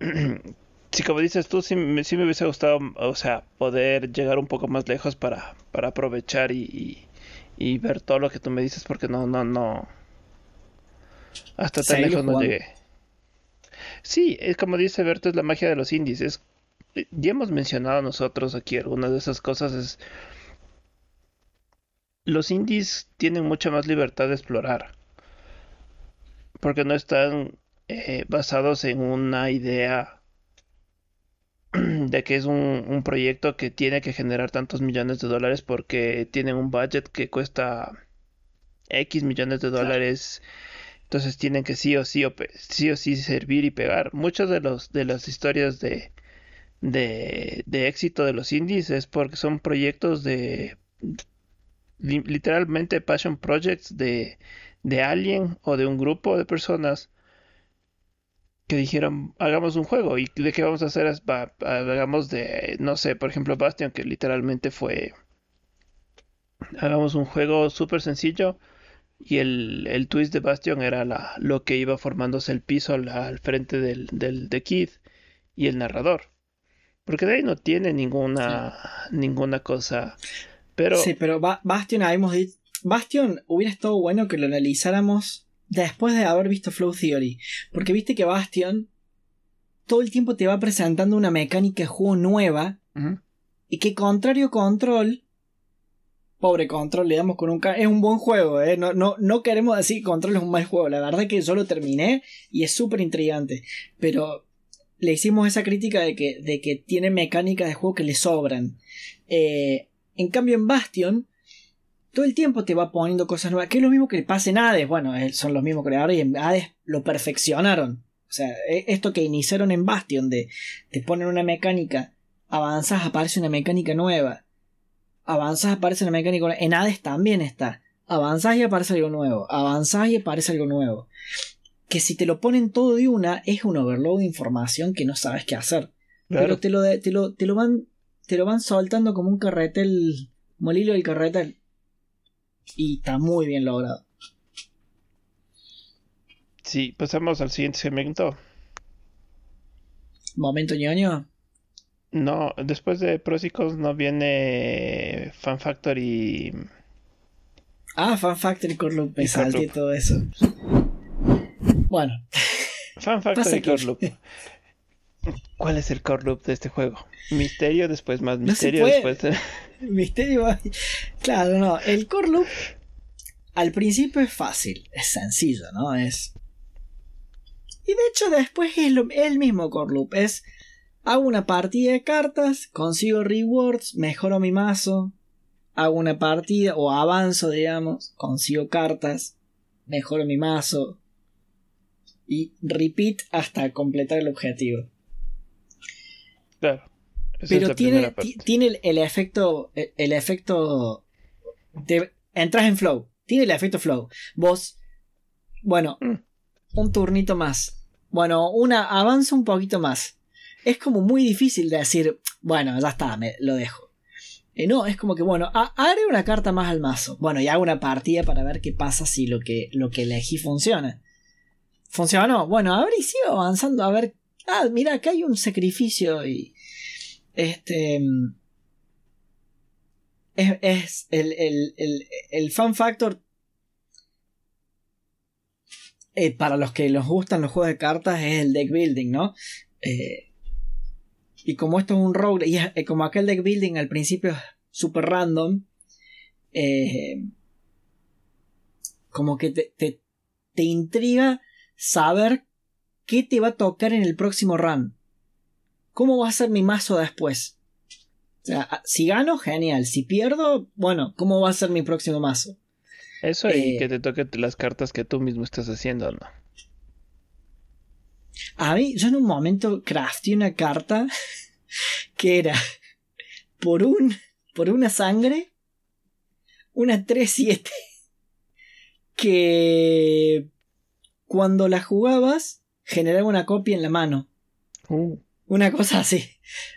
Sí, como dices tú, sí, me, sí me hubiese gustado, o sea, poder llegar un poco más lejos para, para aprovechar y, y, ver todo lo que tú me dices, porque no, no, no. Hasta tan lejos no llegué. Sí, es como dice Berto, es la magia de los indies. Es, ya hemos mencionado nosotros aquí algunas de esas cosas. Es, los indies tienen mucha más libertad de explorar. Porque no están eh, basados en una idea de que es un, proyecto que tiene que generar tantos millones de dólares porque tienen un budget que cuesta X millones de dólares. Entonces tienen que sí o sí, o sí o sí servir y pegar. Muchas de, los, de las historias de, de, de éxito de los indies es porque son proyectos de literalmente passion projects de, de alguien o de un grupo de personas que dijeron, hagamos un juego. ¿Y de qué vamos a hacer? hagamos de, no sé, por ejemplo, Bastion, que literalmente fue, hagamos un juego súper sencillo. Y el, el, twist de Bastion era la, lo que iba formándose el piso al, frente del, del de Kid y el narrador. Porque de ahí no tiene ninguna, ninguna cosa. Pero... Sí, pero Bastion, habíamos dicho, Bastion hubiera estado bueno que lo analizáramos después de haber visto Flow Theory. Porque viste que Bastion todo el tiempo te va presentando una mecánica de juego nueva. Y que contrario Control, pobre control, le damos con un... Es un buen juego, ¿eh? No, no, no queremos decir que control es un mal juego. La verdad que yo lo terminé y es súper intrigante. Pero le hicimos esa crítica de que, de que tiene mecánicas de juego que le sobran. Eh, en cambio en Bastion, todo el tiempo te va poniendo cosas nuevas. Que es lo mismo que le pasa en Hades. Bueno, eh, son los mismos creadores y en Hades lo perfeccionaron. O sea, e, esto que iniciaron en Bastion de te ponen una mecánica, avanzas, aparece una mecánica nueva avanzas, aparece la mecánica. En Hades también está. Avanzas y aparece algo nuevo. Avanzas y aparece algo nuevo. Que si te lo ponen todo de una, es un overload de información que no sabes qué hacer. Pero te lo, te, lo, te lo van te lo van soltando como un carretel, como el hilo del carretel. Y está muy bien logrado. Sí, pasamos al siguiente segmento. Momento ñoño. No, después de Prosicos no viene Fan Factory. Ah, Fan Factory Core Loop, me y todo eso. Bueno. Fan Factory Core Loop. ¿Cuál es el core loop de este juego? Misterio, después más misterio, después. Misterio. Claro, no. El core loop al principio es fácil, es sencillo, ¿no? Es. Y de hecho, después es el mismo core loop. Es Hago una partida de cartas, consigo rewards, mejoro mi mazo, hago una partida o avanzo, digamos, consigo cartas, mejoro mi mazo y repeat hasta completar el objetivo. Claro. Pero tiene, tiene el, efecto. El, efecto. De, entras en flow. Tiene el efecto flow. Vos. Bueno. Mm. Un turnito más. Bueno, una. Avanza un poquito más es como muy difícil de decir, bueno, ya está, me lo dejo. Eh, no, es como que, bueno, haré una carta más al mazo. Bueno, y hago una partida para ver qué pasa si lo que, lo que elegí funciona. ¿Funcionó? Bueno, a ver y sigo avanzando, a ver. Ah, mira, acá hay un sacrificio y. Este. Es, es el, el, el, el fan factor eh, para los que les gustan los juegos de cartas es el deck building, ¿no? Eh, y como esto es un rogue, y eh, como aquel deck building al principio es super random, como que te, te, te, intriga saber qué te va a tocar en el próximo run. ¿Cómo va a ser mi mazo después? O sea, si gano, genial. Si pierdo, bueno, ¿cómo va a ser mi próximo mazo? Eso y eh, que te toque las cartas que tú mismo estás haciendo, ¿no? A mí, yo en un momento crafté una carta que era por un por una sangre una 3-7 que cuando la jugabas generaba una copia en la mano. Uh. Una cosa así.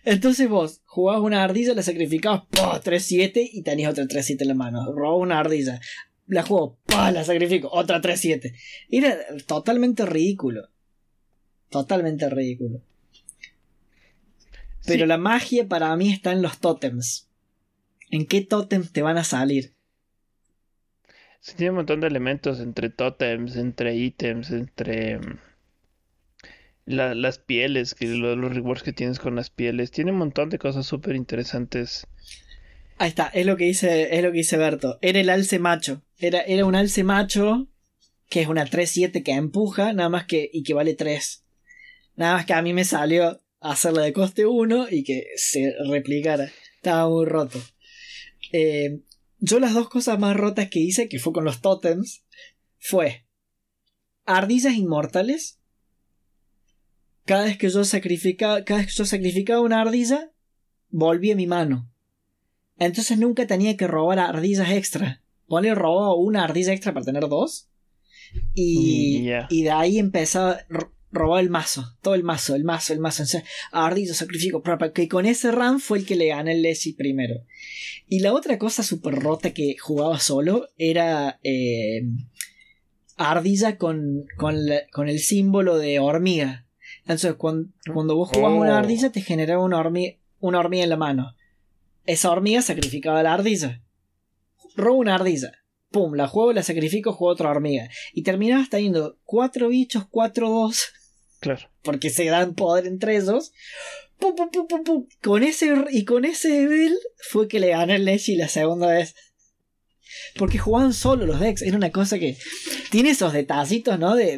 Entonces vos jugabas una ardilla, la sacrificabas, 3-7 y tenías otra 3-7 en la mano. Robaba una ardilla, la juego, la sacrifico, otra 3-7. Era totalmente ridículo. Totalmente ridículo. Pero la magia para mí está en los tótems. ¿En qué tótems te van a salir? Tiene un montón de elementos entre tótems, entre ítems, entre mm, las pieles, los, rewards que tienes con las pieles. Tiene un montón de cosas súper interesantes. Ahí está, es lo que dice, es lo que dice Berto. Era el alce macho. Era, era un alce macho que es una 3-7 que empuja, nada más que, y que vale 3. Nada más que a mí me salió hacerla de coste 1 y que se replicara. Estaba muy roto. Eh, yo las dos cosas más rotas que hice, que fue con los totems, fue ardillas inmortales. Cada vez que yo sacrificaba, cada vez que yo sacrificaba una ardilla, volvía mi mano. Entonces nunca tenía que robar ardillas extra. Pone robó una ardilla extra para tener dos. Y, y de ahí empezaba, robó el mazo, todo el mazo, el mazo, el mazo. Ardillo, sacrifico, que con ese run fue el que le gana el Leslie primero. Y la otra cosa súper rota que jugaba solo era eh, Ardilla con, con, el símbolo de hormiga. Entonces, cuando, cuando vos jugabas una oh. ardilla, te generaba una hormiga, una hormiga en la mano. Esa hormiga sacrificaba a la ardilla. Robo una ardilla pum, la juego, la sacrifico, juego otra hormiga. Y terminabas teniendo cuatro bichos, cuatro dos. Porque se dan poder entre pum. Con ese, y con ese build fue que le gané el Lechi la segunda vez. Porque jugaban solo los decks. Era una cosa que. Tiene esos detallitos, ¿no? De.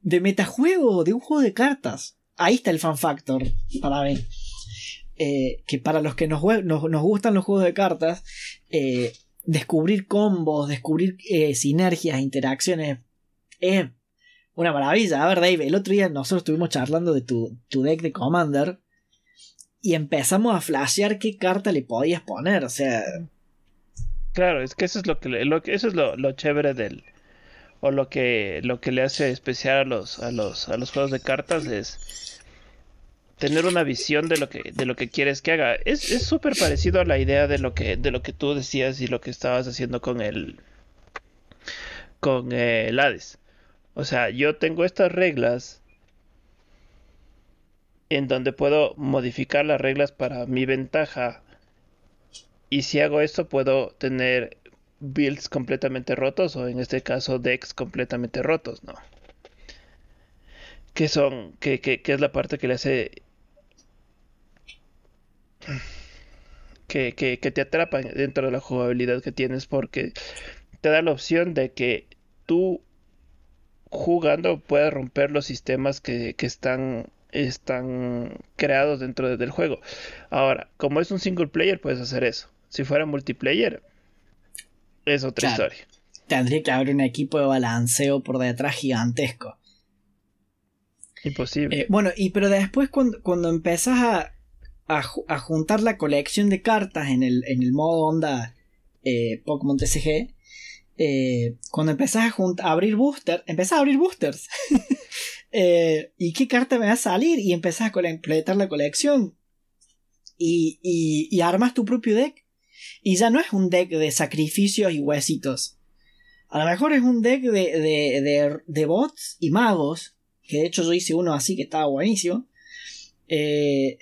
de, metajuego, de un juego de cartas. Ahí está el fan factor, para mí. Eh, que para los que nos, nos, gustan los juegos de cartas, eh, descubrir combos, descubrir eh, sinergias, interacciones, es una maravilla. A ver, Dave, el otro día nosotros estuvimos charlando de tu, tu deck de Commander y empezamos a flashear qué carta le podías poner, o sea... Claro, es que eso es lo que, eso es lo, lo chévere del, o lo que lo que le hace especial a los a los a los juegos de cartas es tener una visión de lo que de lo que quieres que haga. Es súper parecido a la idea de lo que de lo que tú decías y lo que estabas haciendo con el con el Hades o sea yo tengo estas reglas en donde puedo modificar las reglas para mi ventaja y si hago esto puedo tener builds completamente rotos o en este caso decks completamente rotos, ¿no? Que son, que, que, es la parte que le hace que, que, te atrapa dentro de la jugabilidad que tienes porque te da la opción de que tú jugando puedas romper los sistemas que, que están, están creados dentro del juego. Ahora, como es un single player, puedes hacer eso. Si fuera multiplayer, es otra historia. Tendría que haber un equipo de balanceo por detrás gigantesco. Imposible. Eh, bueno, y pero después cuando, cuando empezás a, a, juntar la colección de cartas en el, en el modo onda eh, Pokémon TCG, eh, cuando empezás a, abrir boosters, empezás a abrir boosters. ¿Y qué carta me va a salir? Y empezás a completar la colección. Y, armas tu propio deck. Y ya no es un deck de sacrificios y huesitos. A lo mejor es un deck de, de, de, bots y magos. Que de hecho yo hice uno así que estaba buenísimo. Eh,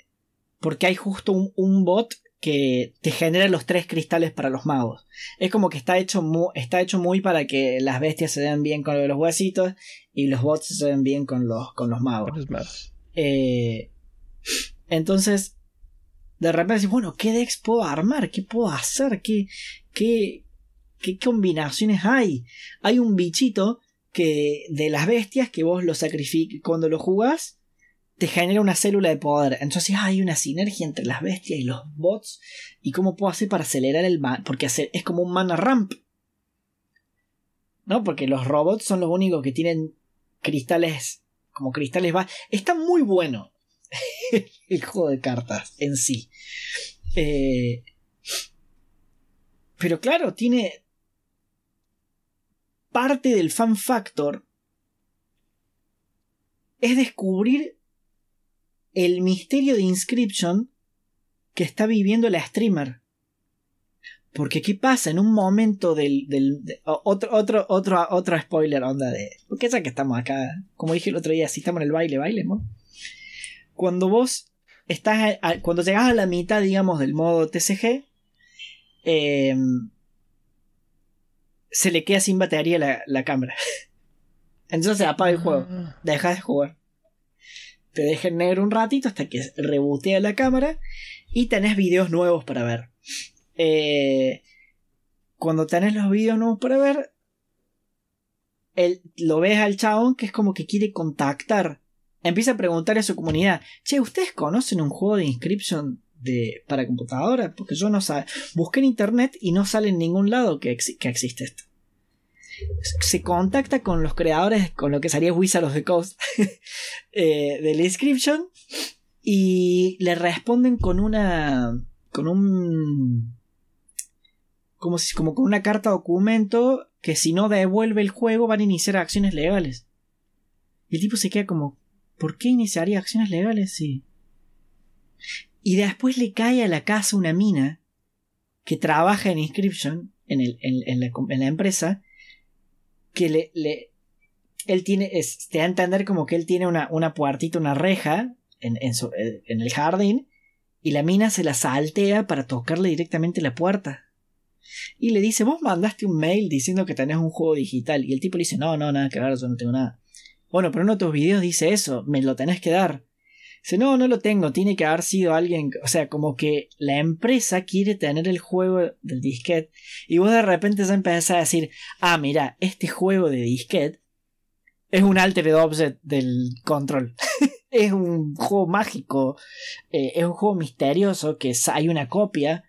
porque hay justo un, bot que te genera los tres cristales para los magos. Es como que está hecho, muy, está hecho muy para que las bestias se den bien con los huesitos y los bots se den bien con los, con los magos. Eh, entonces, de repente decís, bueno, ¿qué decks puedo armar? ¿Qué puedo hacer? ¿Qué, qué, qué combinaciones hay? Hay un bichito que de las bestias que vos lo sacrificas cuando lo jugás te genera una célula de poder. Entonces hay una sinergia entre las bestias y los bots. ¿Y cómo puedo hacer para acelerar el man? Porque es como un mana ramp. ¿No? Porque los robots son los únicos que tienen cristales. Como cristales va. Está muy bueno. el juego de cartas en sí. Eh, pero claro, tiene parte del fan factor es descubrir el misterio de Inscription que está viviendo la streamer. Porque qué pasa en un momento del... otro, otro, otro, otro spoiler onda de... Porque ya que estamos acá, como dije el otro día, si estamos en el baile, baile, ¿no? cuando vos estás, cuando llegas a la mitad, digamos, del modo TCG, em, se le queda sin batería la, la cámara. Entonces se apaga el juego, ah. dejas de jugar. Te deja en negro un ratito hasta que rebotea la cámara y tenés videos nuevos para ver. Eh, cuando tenés los videos nuevos para ver, lo ves al chabón que es como que quiere contactar empieza a preguntar a su comunidad, che, ¿ustedes conocen un juego de inscription de, para computadora? Porque yo no sé. Busqué en internet y no sale en ningún lado que, existe esto. Se contacta con los creadores, con lo que sería Wizard of the Coast eh, de la inscription y le responden con una. con un. Como, si, como con una carta documento que si no devuelve el juego van a iniciar acciones legales. Y el tipo se queda como, ¿Por qué iniciaría acciones legales? Y después le cae a la casa una mina que trabaja en Inscription, en, el, en, la, empresa, que le, le él tiene, te da a entender como que él tiene una, una puertita, una reja en, en, eh, en, el jardín, y la mina se la saltea para tocarle directamente la puerta. Y le dice, vos mandaste un mail diciendo que tenés un juego digital. Y el tipo le dice, no, no, nada ver, yo no tengo nada. Bueno, pero uno de tus videos dice eso, me lo tenés que dar. Dice, no, no lo tengo, tiene que haber sido alguien, o sea, como que la empresa quiere tener el juego del disquete y vos de repente ya empezás a decir, ah, mira, este juego de disquete es un altered object del control. es un juego mágico, eh, es un juego misterioso que hay una copia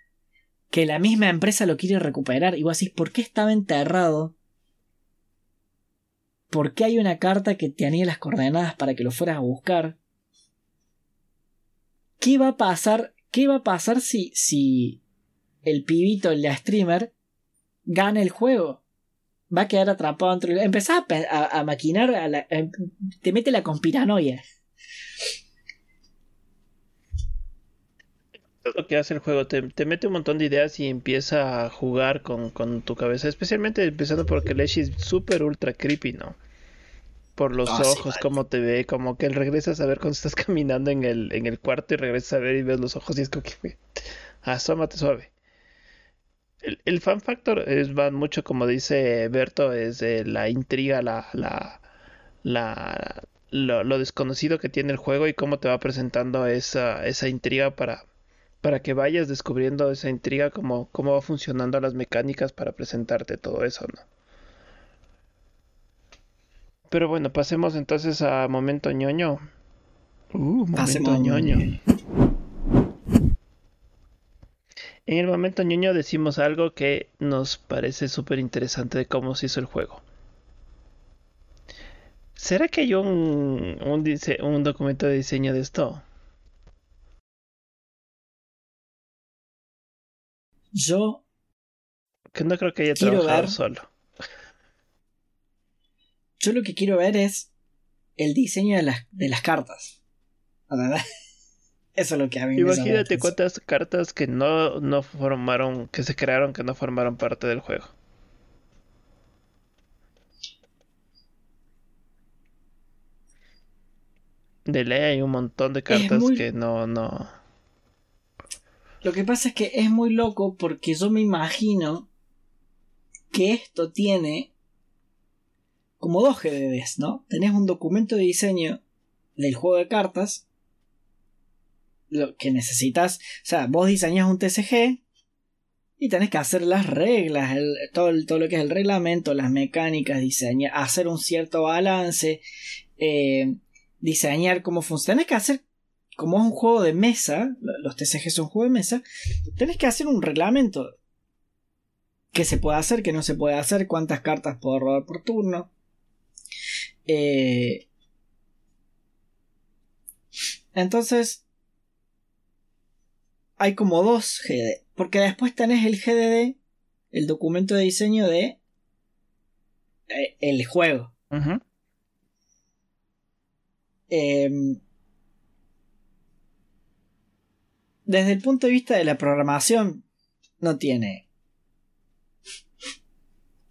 que la misma empresa lo quiere recuperar y vos decís, ¿por qué estaba enterrado? ¿Por qué hay una carta que tenía las coordenadas para que lo fueras a buscar? ¿Qué va a pasar? ¿Qué va a pasar si, si el pibito, el de streamer, gana el juego? Va a quedar atrapado entre... Empezás a, a, maquinar, em, te mete la conspiranoia. lo que hace el juego, te, mete un montón de ideas y empieza a jugar con, tu cabeza, especialmente empezando porque Leshi es súper ultra creepy, ¿no? Por los ah, ojos, cómo te ve, como que él regresas a ver cuando estás caminando en el, en el cuarto y regresas a ver y ves los ojos y es como que asómate suave. El, el fan factor es va mucho como dice Berto, es la intriga, la, la, la lo, lo, desconocido que tiene el juego y cómo te va presentando esa, esa intriga para, para que vayas descubriendo esa intriga, como cómo va funcionando las mecánicas para presentarte todo eso, ¿no? Pero bueno, pasemos entonces a momento ñoño. Uh, momento ñoño. En el momento ñoño decimos algo que nos parece súper interesante de cómo se hizo el juego. ¿Será que hay un, un, un documento de diseño de esto? Yo. Que no creo que haya trabajado solo. Yo lo que quiero ver es el diseño de las, de las cartas. Eso es lo que a mí Imagínate me cuántas cartas que no, no formaron, que se crearon, que no formaron parte del juego. De ley hay un montón de cartas que no, no. Lo que pasa es que es muy loco porque yo me imagino que esto tiene como dos GDDs, ¿no? Tenés un documento de diseño del juego de cartas, lo que necesitas, o sea, vos diseñas un TCG y tenés que hacer las reglas, todo, todo, lo que es el reglamento, las mecánicas, diseñar, hacer un cierto balance, eh, diseñar cómo funciona. Tenés que hacer como es un juego de mesa, los TCG son juego de mesa, tenés que hacer un reglamento. ¿Qué se puede hacer? ¿Qué no se puede hacer? ¿Cuántas cartas puedo rodar por turno? Eh, entonces, hay como dos GD. Porque después tenés el GDD, el documento de diseño de eh, el juego. desde el punto de vista de la programación, no tiene.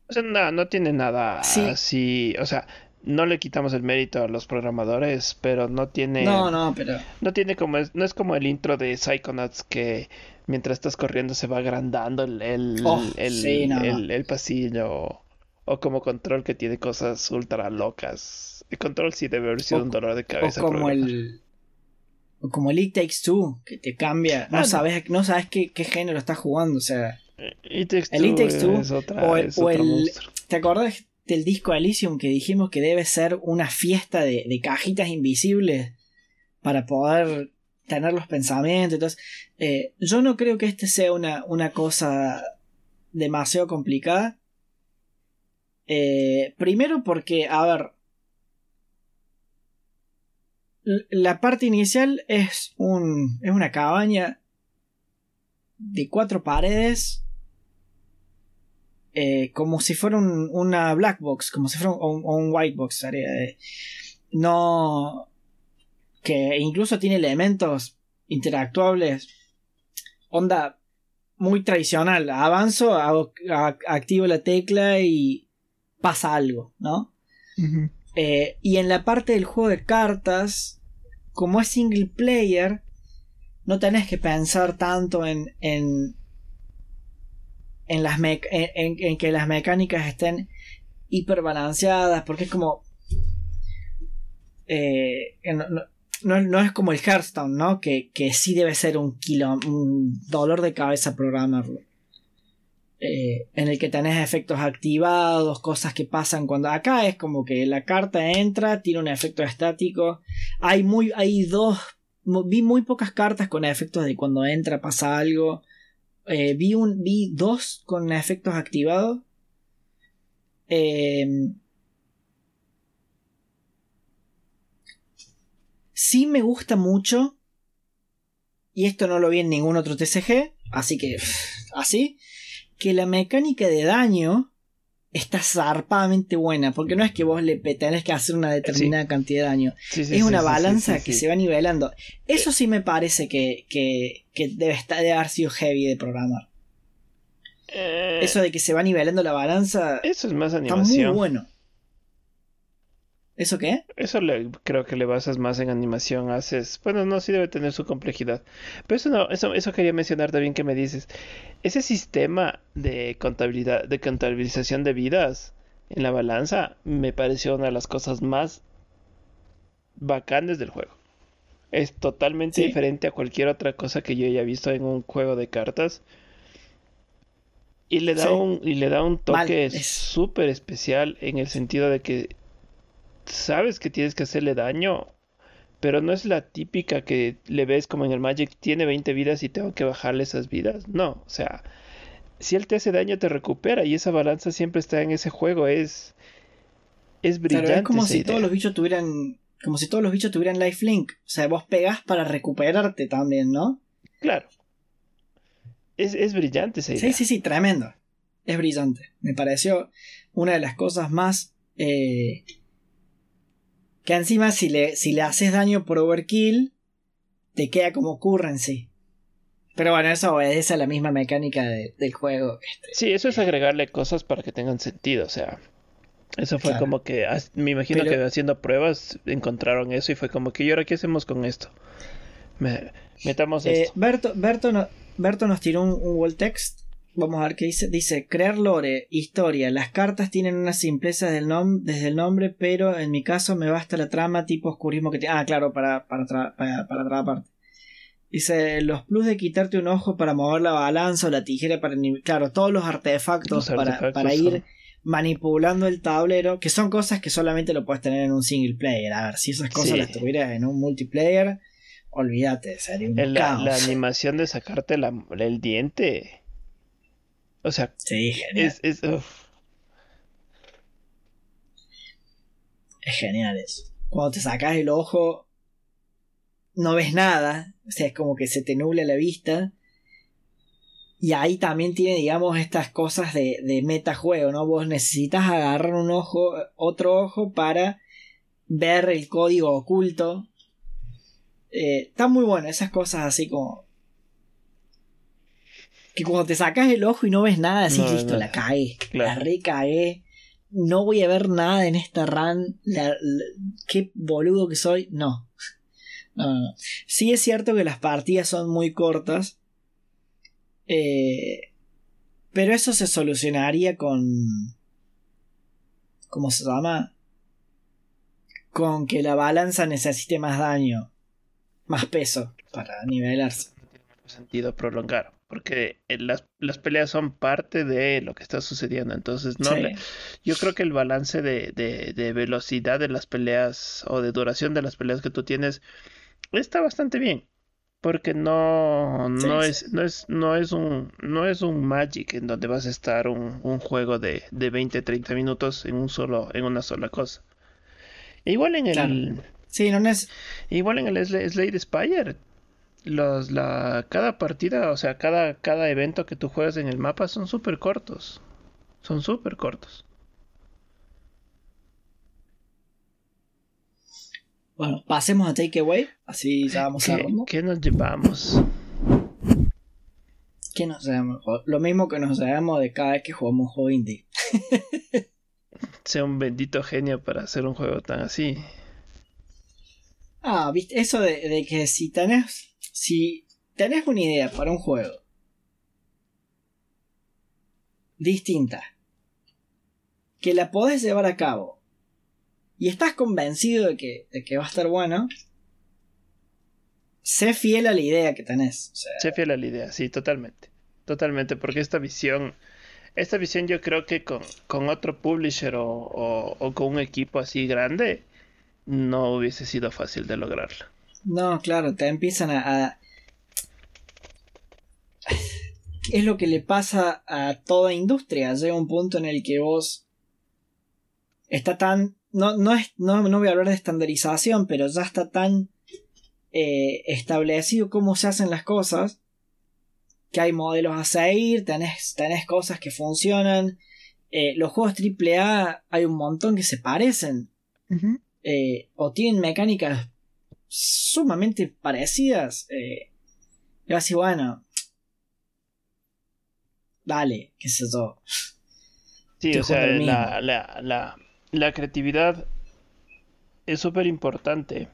O sea, no, no tiene nada así. O sea, no le quitamos el mérito a los programadores, pero no tiene. No, no, pero. No tiene como. No es como el intro de Psychonauts que mientras estás corriendo se va agrandando el, el, oh, el, pasillo. O como control que tiene cosas ultra locas. El control sí debe haber sido un dolor de cabeza. O como el o como el It Takes Two, que te cambia. No sabes, no sabes qué, género estás jugando. O sea. el It Takes Two. o el, ¿Te acordás del disco Elysium que dijimos que debe ser una fiesta de, cajitas invisibles para poder tener los pensamientos? Entonces, eh, yo no creo que este sea una, una cosa demasiado complicada. Eh, primero porque, a ver, la parte inicial es, un, es una cabaña de cuatro paredes. Eh, como si fuera una black box, como si fuera un, un white box. no. que incluso tiene elementos interactuables. Onda muy tradicional. Avanzo, activo la tecla y pasa algo, ¿no? Eh, y en la parte del juego de cartas, como es single player, no tenés que pensar tanto en, en, en, las en, que las mecánicas estén hiperbalanceadas, porque es como... Eh, no, es como el Hearthstone, ¿no? Que, que sí debe ser un, kilo, un dolor de cabeza programarlo. Eh, en el que tenés efectos activados, cosas que pasan cuando acá es como que la carta entra, tiene un efecto estático. Hay muy, hay dos, vi muy pocas cartas con efectos de cuando entra pasa algo. Eh, vi un, vi dos con efectos activados. Eh, sí me gusta mucho. Y esto no lo vi en ningún otro TCG. Así que. Así que la mecánica de daño está zarpadamente buena, porque no es que vos le tenés que hacer una determinada cantidad de daño, es una balanza que se va nivelando. Eso sí me parece que, que, debe, estar, debe haber sido heavy de programar. Eh, eso de que se va nivelando la balanza. Eso es más animación. Está muy bueno. ¿Eso qué? Eso le, creo que le basas más en animación, haces... Bueno, no, sí debe tener su complejidad. Pero eso no, eso, eso quería mencionar también que me dices. Ese sistema de contabilidad, de contabilización de vidas en la balanza me pareció una de las cosas más bacanes del juego. Es totalmente diferente a cualquier otra cosa que yo haya visto en un juego de cartas. Y le da un, y le da un toque súper especial en el sentido de que sabes que tienes que hacerle daño, pero no es la típica que le ves como en el Magic, tiene 20 vidas y tengo que bajarle esas vidas. No, o sea, si él te hace daño te recupera y esa balanza siempre está en ese juego, es es brillante. es como si todos los bichos tuvieran como si todos los bichos tuvieran lifelink, o sea, vos pegás para recuperarte también, ¿no? Claro. Es, es brillante esa idea. Sí, sí, sí, tremendo. Es brillante. Me pareció una de las cosas más eh, que encima si le, si le haces daño por overkill, te queda como currency. Pero bueno, eso obedece a la misma mecánica del juego. Este. Sí, eso es agregarle cosas para que tengan sentido. O sea, eso fue como que, me imagino que haciendo pruebas encontraron eso y fue como que, ¿y ahora qué hacemos con esto? metamos eh, esto. Berto, Berto, nos tiró un, un wall text Vamos a ver qué dice. Dice, crear lore, historia. Las cartas tienen una simpleza del desde el nombre, pero en mi caso me basta la trama tipo oscurismo que tiene. Ah, claro, para, para, para, para parte. Dice, los plus de quitarte un ojo para mover la balanza o la tijera para... Claro, todos los artefactos, para, para, ir manipulando el tablero, que son cosas que solamente lo puedes tener en un single player. A ver, si esas cosas las tuvieras en un multiplayer, olvídate, sería un la, la animación de sacarte el diente o sea, sí, es, es, es genial eso. Cuando te sacas el ojo, no ves nada. O sea, es como que se te nubla la vista. Y ahí también tiene, digamos, estas cosas de, de metajuego, ¿no? Vos necesitas agarrar un ojo, otro ojo para ver el código oculto. Eh, está muy bueno, esas cosas así como que cuando te sacas el ojo y no ves nada, así listo, la cae, la recae. No voy a ver nada en esta run. qué boludo que soy. No. no. No, Sí es cierto que las partidas son muy cortas. Eh, pero eso se solucionaría con. ¿Cómo se llama? Con que la balanza necesite más daño. Más peso para nivelarse. No tiene sentido prolongar porque eh, las, las, peleas son parte de lo que está sucediendo. Entonces, no yo creo que el balance de, de, velocidad de las peleas o de duración de las peleas que tú tienes está bastante bien. Porque no, no, es, no, es, no, es un, no es un Magic en donde vas a estar un, un juego de, de 20, 30 minutos en, un solo, en una sola cosa. igual en el... Sí, no es... Igual en el Slade Spire los, la, cada partida, o sea, cada, cada evento que tú juegas en el mapa son súper cortos. Son súper cortos. Bueno, pasemos a Takeaway, así ya vamos a ¿Qué nos llevamos? ¿Qué nos llevamos? Lo mismo que nos llevamos de cada vez que jugamos un juego indie. sea un bendito genio para hacer un juego tan así. Ah, ¿viste? Eso de, de que si tenés si tenés una idea para un juego distinta, que la podés llevar a cabo y estás convencido de que, de que va a estar bueno, sé fiel a la idea que tenés. Sé fiel a la idea, sí, totalmente. Totalmente, porque esta visión, esta visión yo creo que con, con otro publisher o, o, con un equipo así grande, no hubiese sido fácil de lograrla. No, claro, te empiezan a, Es lo que le pasa a toda industria. Llega un punto en el que vos está tan... No, no, es, no, no voy a hablar de estandarización, pero ya está tan eh, establecido cómo se hacen las cosas, que hay modelos a seguir, tenés, tenés cosas que funcionan. Eh, los juegos AAA hay un montón que se parecen. Eh, o tienen mecánicas sumamente parecidas. y así, bueno. Dale, qué sé yo. Sí, o sea, la, la, la, la creatividad es súper importante.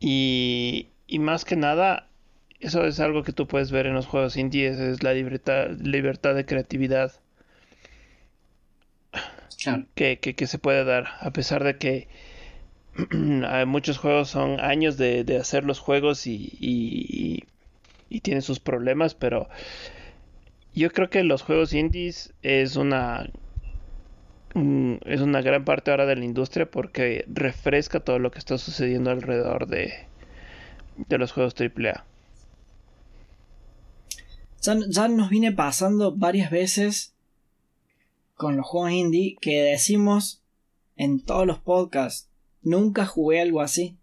Y, y más que nada, eso es algo que tú puedes ver en los juegos indies, es la libertad, libertad de creatividad que, que, se puede dar, a pesar de que muchos juegos son años de, hacer los juegos y, y, tienen sus problemas, pero yo creo que los juegos indies es una es una gran parte ahora de la industria porque refresca todo lo que está sucediendo alrededor de, de los juegos AAA. Ya, ya nos viene pasando varias veces con los juegos indie que decimos en todos los podcasts, nunca jugué algo así.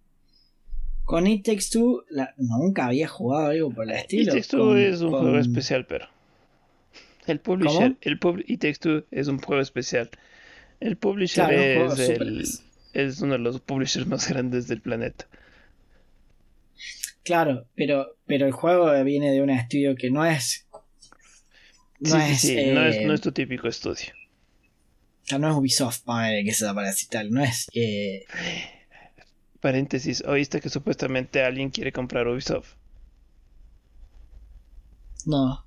Con It Takes Two nunca había jugado algo por el estilo. It Takes Two es un juego especial, pero... El publisher, el It Takes Two es un juego especial. El publisher es, es uno de los publishers más grandes del planeta. Claro, pero, pero el juego viene de un estudio que no es. No, es, no, es, no es tu típico estudio. O sea, no es Ubisoft, que se aparece y tal. No es. Eh... Paréntesis, ¿oíste que supuestamente alguien quiere comprar Ubisoft? No.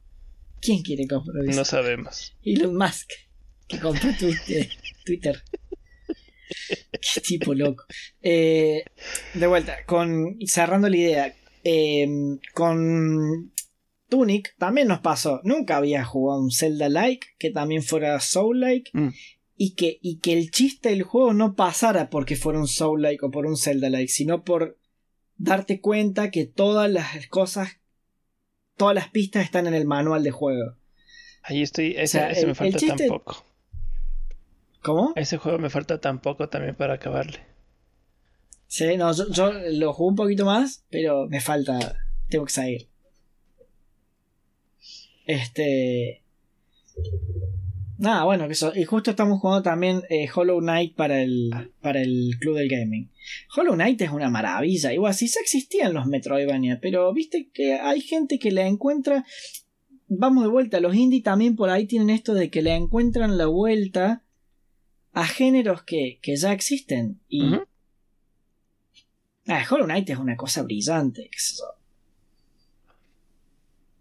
¿Quién quiere comprar Ubisoft? No sabemos. Elon Musk que compró Twitter. Qué tipo loco. Eh, de vuelta, con cerrando la idea, em, con Tunic también nos pasó. Nunca había jugado un Zelda-like que también fuera Soul-like. Mm. Y, que, y que el chiste del juego no pasara porque fuera un Soul-like o por un Zelda-like, sino por darte cuenta que todas las cosas, todas las pistas están en el manual de juego. Ahí estoy, ese, me falta tampoco. ¿Cómo? Ese juego me falta tan poco también para acabarle. Sí, no, yo, lo jugué un poquito más, pero me falta. Tengo que seguir. Este. Nada, bueno, que eso. Y justo estamos jugando también eh, Hollow Knight para el, para el Club del Gaming. Hollow Knight es una maravilla. Igual, sí se existían los Metroidvania, pero viste que hay gente que la encuentra. Vamos de vuelta, los indie también por ahí tienen esto de que le encuentran la vuelta a géneros que, que ya existen. Y. ah, Hollow Knight es una cosa brillante, qué sé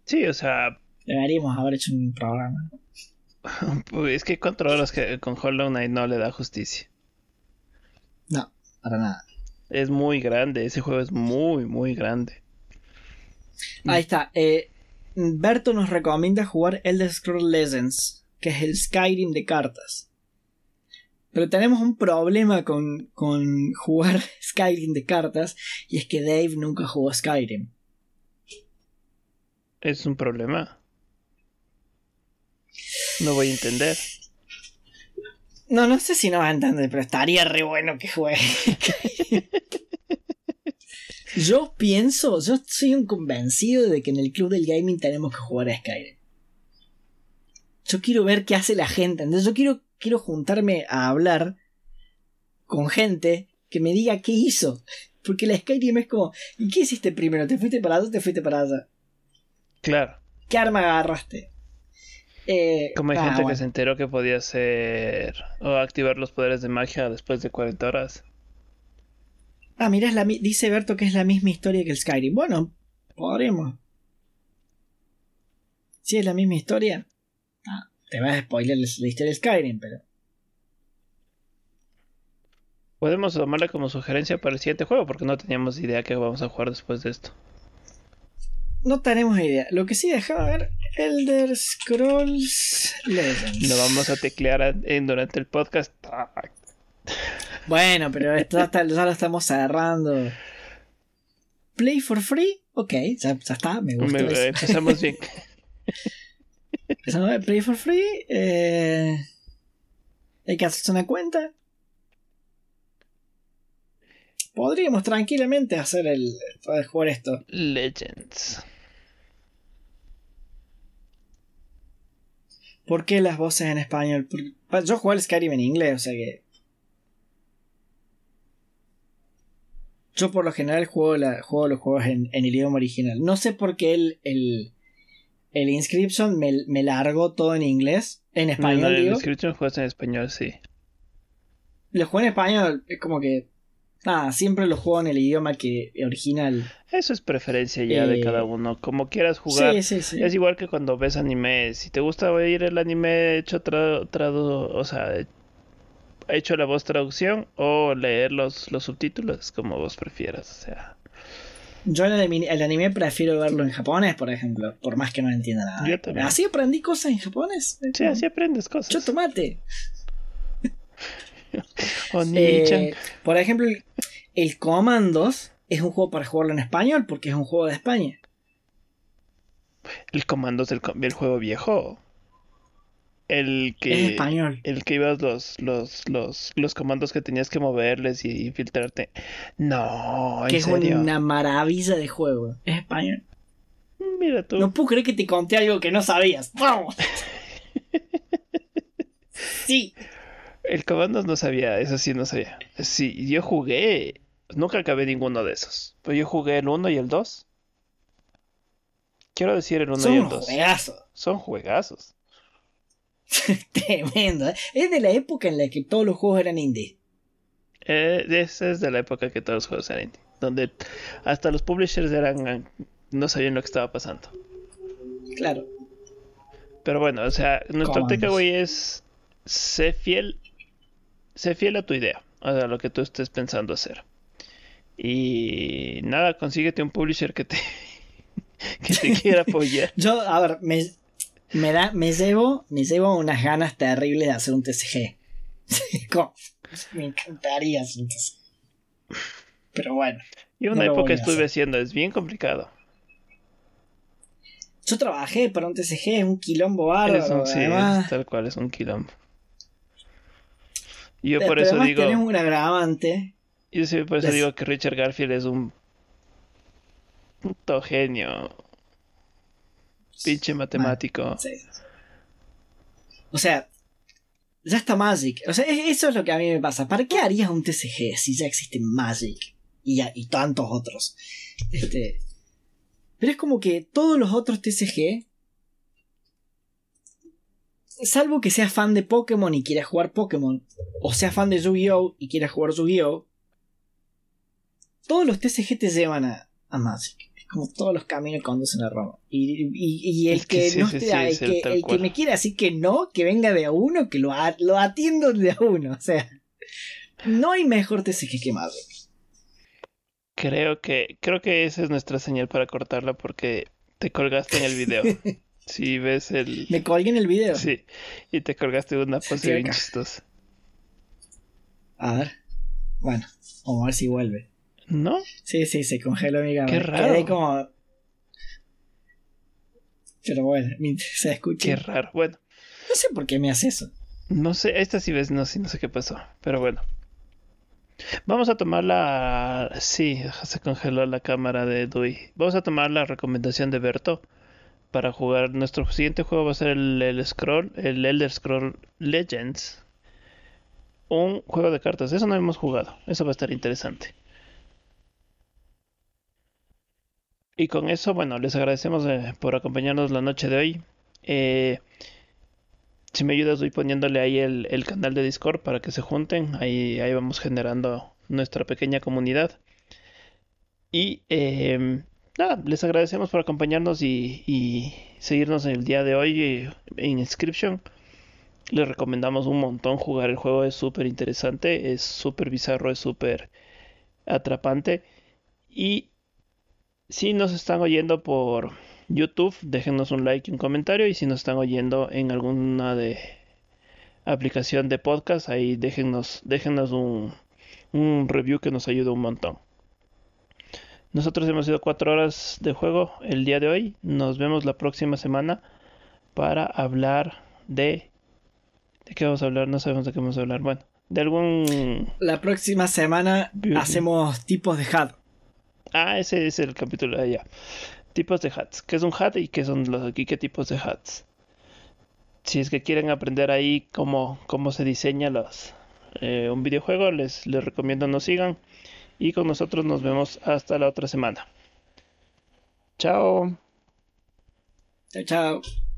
Sí, o sea. Deberíamos haber hecho un programa. es que cuatro horas que con Hollow Knight no le da justicia. No, para nada. Es muy grande, ese juego es muy, muy grande. Ahí está. Eh, Berto nos recomienda jugar Elder Scrolls Legends, que es el Skyrim de cartas. Pero tenemos un problema con, con jugar Skyrim de cartas y es que Dave nunca jugó Skyrim. Es un problema. No voy a entender. No, no sé si no va a entender, pero estaría re bueno que juegue. yo pienso, yo soy un convencido de que en el club del gaming tenemos que jugar a Skyrim. Yo quiero ver qué hace la gente. Entonces yo quiero quiero juntarme a hablar con gente que me diga qué hizo. Porque la Skyrim es como, ¿y qué hiciste primero? ¿Te fuiste para allá o te fuiste para allá? Claro. ¿Qué arma agarraste? Eh, como hay gente que se enteró que podía hacer o activar los poderes de magia después de 40 horas. Ah, mira, la, dice Berto que es la misma historia que el Skyrim. Bueno, podremos. Si es la misma historia. Ah, te vas a spoiler la historia de Skyrim, pero. Podemos tomarla como sugerencia para el siguiente juego porque no teníamos idea que vamos a jugar después de esto. No tenemos idea. Lo que sí dejaba ver, Elder Scrolls Legends. Lo vamos a teclear en, durante el podcast. Bueno, pero esto ya lo estamos cerrando. Play for free, ok, ya, está, me gusta. empezamos bien. empezamos Play for free. Eh, hay que hacerse una cuenta. Podríamos tranquilamente hacer el. jugar esto. Legends. ¿Por qué las voces en español? Yo juego el Skyrim en inglés, o sea que. Yo por lo general juego, juego los juegos en, el idioma original. No sé por qué el, el, el Inscription me, me largó todo en inglés. En español, no, no, El Inscription juegas en español, sí. Lo juego en español, es como que Ah, siempre lo juego en el idioma que original. Eso es preferencia ya de cada eh, uno. Como quieras jugar. Es igual que cuando ves anime. Si te gusta oír el anime hecho tradu, o sea, hecho la voz traducción o leer los, los subtítulos como vos prefieras. O sea. Yo el anime, el anime, prefiero verlo en japonés, por ejemplo, por más que no entienda nada. Yo también. Así aprendí cosas en japonés. Sí, así aprendes cosas. Yo tomate. Eh, por ejemplo, el Commandos es un juego para jugarlo en español porque es un juego de España. El Commandos del el juego viejo. El que. Es español. El que ibas los, los, los, los comandos que tenías que moverles y infiltrarte. No, que es una maravilla de juego. Es español. Mira tú. No puedo creer que te conté algo que no sabías. ¡Vamos! sí. El Comandos no sabía, eso sí no sabía. Sí, yo jugué, nunca acabé ninguno de esos. Pero yo jugué el 1 y el 2. Quiero decir el 1 y el 2. Son juegazos. Son juegazos. Tremendo, ¿eh? Es de la época en la que todos los juegos eran indie. Eh, esa es de la época que todos los juegos eran indie. Donde hasta los publishers eran no sabían lo que estaba pasando. Claro. Pero bueno, o sea, nuestro takeaway es sé fiel sé fiel a tu idea, a lo que tú estés pensando hacer. Y nada, consíguete un publisher que te, que te quiera apoyar. Yo, a ver, me, me, da, me, llevo, me llevo unas ganas terribles de hacer un TCG. me encantaría hacer un TCG. Pero bueno. Y una época estuve haciendo, es bien complicado. Yo trabajé para un TCG, es un quilombo bárbaro. sí, tal cual, es un quilombo. Yo por eso digo. Tienes un agravante. Yo sí, por eso digo que Richard Garfield es un puto genio. Pinche matemático. Sí. O sea, ya está Magic. O sea, eso es lo que a mí me pasa. ¿Para qué harías un TCG si ya existe Magic y, y tantos otros? Este. Pero es como que todos los otros TCG salvo que seas fan de Pokémon y quieras jugar Pokémon, o seas fan de Yu-Gi-Oh! y quieras jugar Yu-Gi-Oh! Todos los TCG te llevan a, a Magic. Es como todos los caminos conducen a Roma. Y, el que, no el, que, me quiere decir que no, que venga de a uno, que lo, lo atiendo de a uno. O sea, no hay mejor TCG que Magic. Creo que, creo que esa es nuestra señal para cortarla porque te colgaste en el video. Si ves el. Me colgué en el video. Sí. Y te colgaste una pose bien chistosa. A ver. Bueno, vamos a ver si vuelve. ¿No? Sí, sí, se congeló mi cámara. Qué raro. como. Pero bueno, se escucha. Qué raro. Bueno. No sé por qué me hace eso. No sé, esta sí ves, no, sí, no sé qué pasó. Pero bueno. Vamos a tomar la. Sí, se congeló la cámara de Dui. Vamos a tomar la recomendación de Berto para jugar. Nuestro siguiente juego va a ser el, Scroll, el Elder Scroll Legends. Un juego de cartas. Eso no hemos jugado. Eso va a estar interesante. Y con eso, bueno, les agradecemos eh, por acompañarnos la noche de hoy. Eh, si me ayudas, voy poniéndole ahí el, el, canal de Discord para que se junten. Ahí, ahí vamos generando nuestra pequeña comunidad. Y eh, nada, les agradecemos por acompañarnos y, seguirnos en el día de hoy eh, en Inscription. Les recomendamos un montón jugar el juego, es súper interesante, es súper bizarro, es súper atrapante. Y si nos están oyendo por YouTube, déjenos un like y un comentario. Y si nos están oyendo en alguna de aplicación de podcast, ahí déjenos, déjenos un, un review que nos ayuda un montón. Nosotros hemos ido cuatro horas de juego el día de hoy. Nos vemos la próxima semana para hablar de... ¿De qué vamos a hablar? No sabemos de qué vamos a hablar. Bueno, de algún... La próxima semana hacemos tipos de hat. Ah, ese es el capítulo de allá. Tipos de hats. ¿Qué es un hat y qué son los aquí? ¿Qué tipos de hats? Si es que quieren aprender ahí cómo, cómo se diseña los, eh, un videojuego, les, les recomiendo nos sigan. Y con nosotros nos vemos hasta la otra semana. Chao. Chao, chao.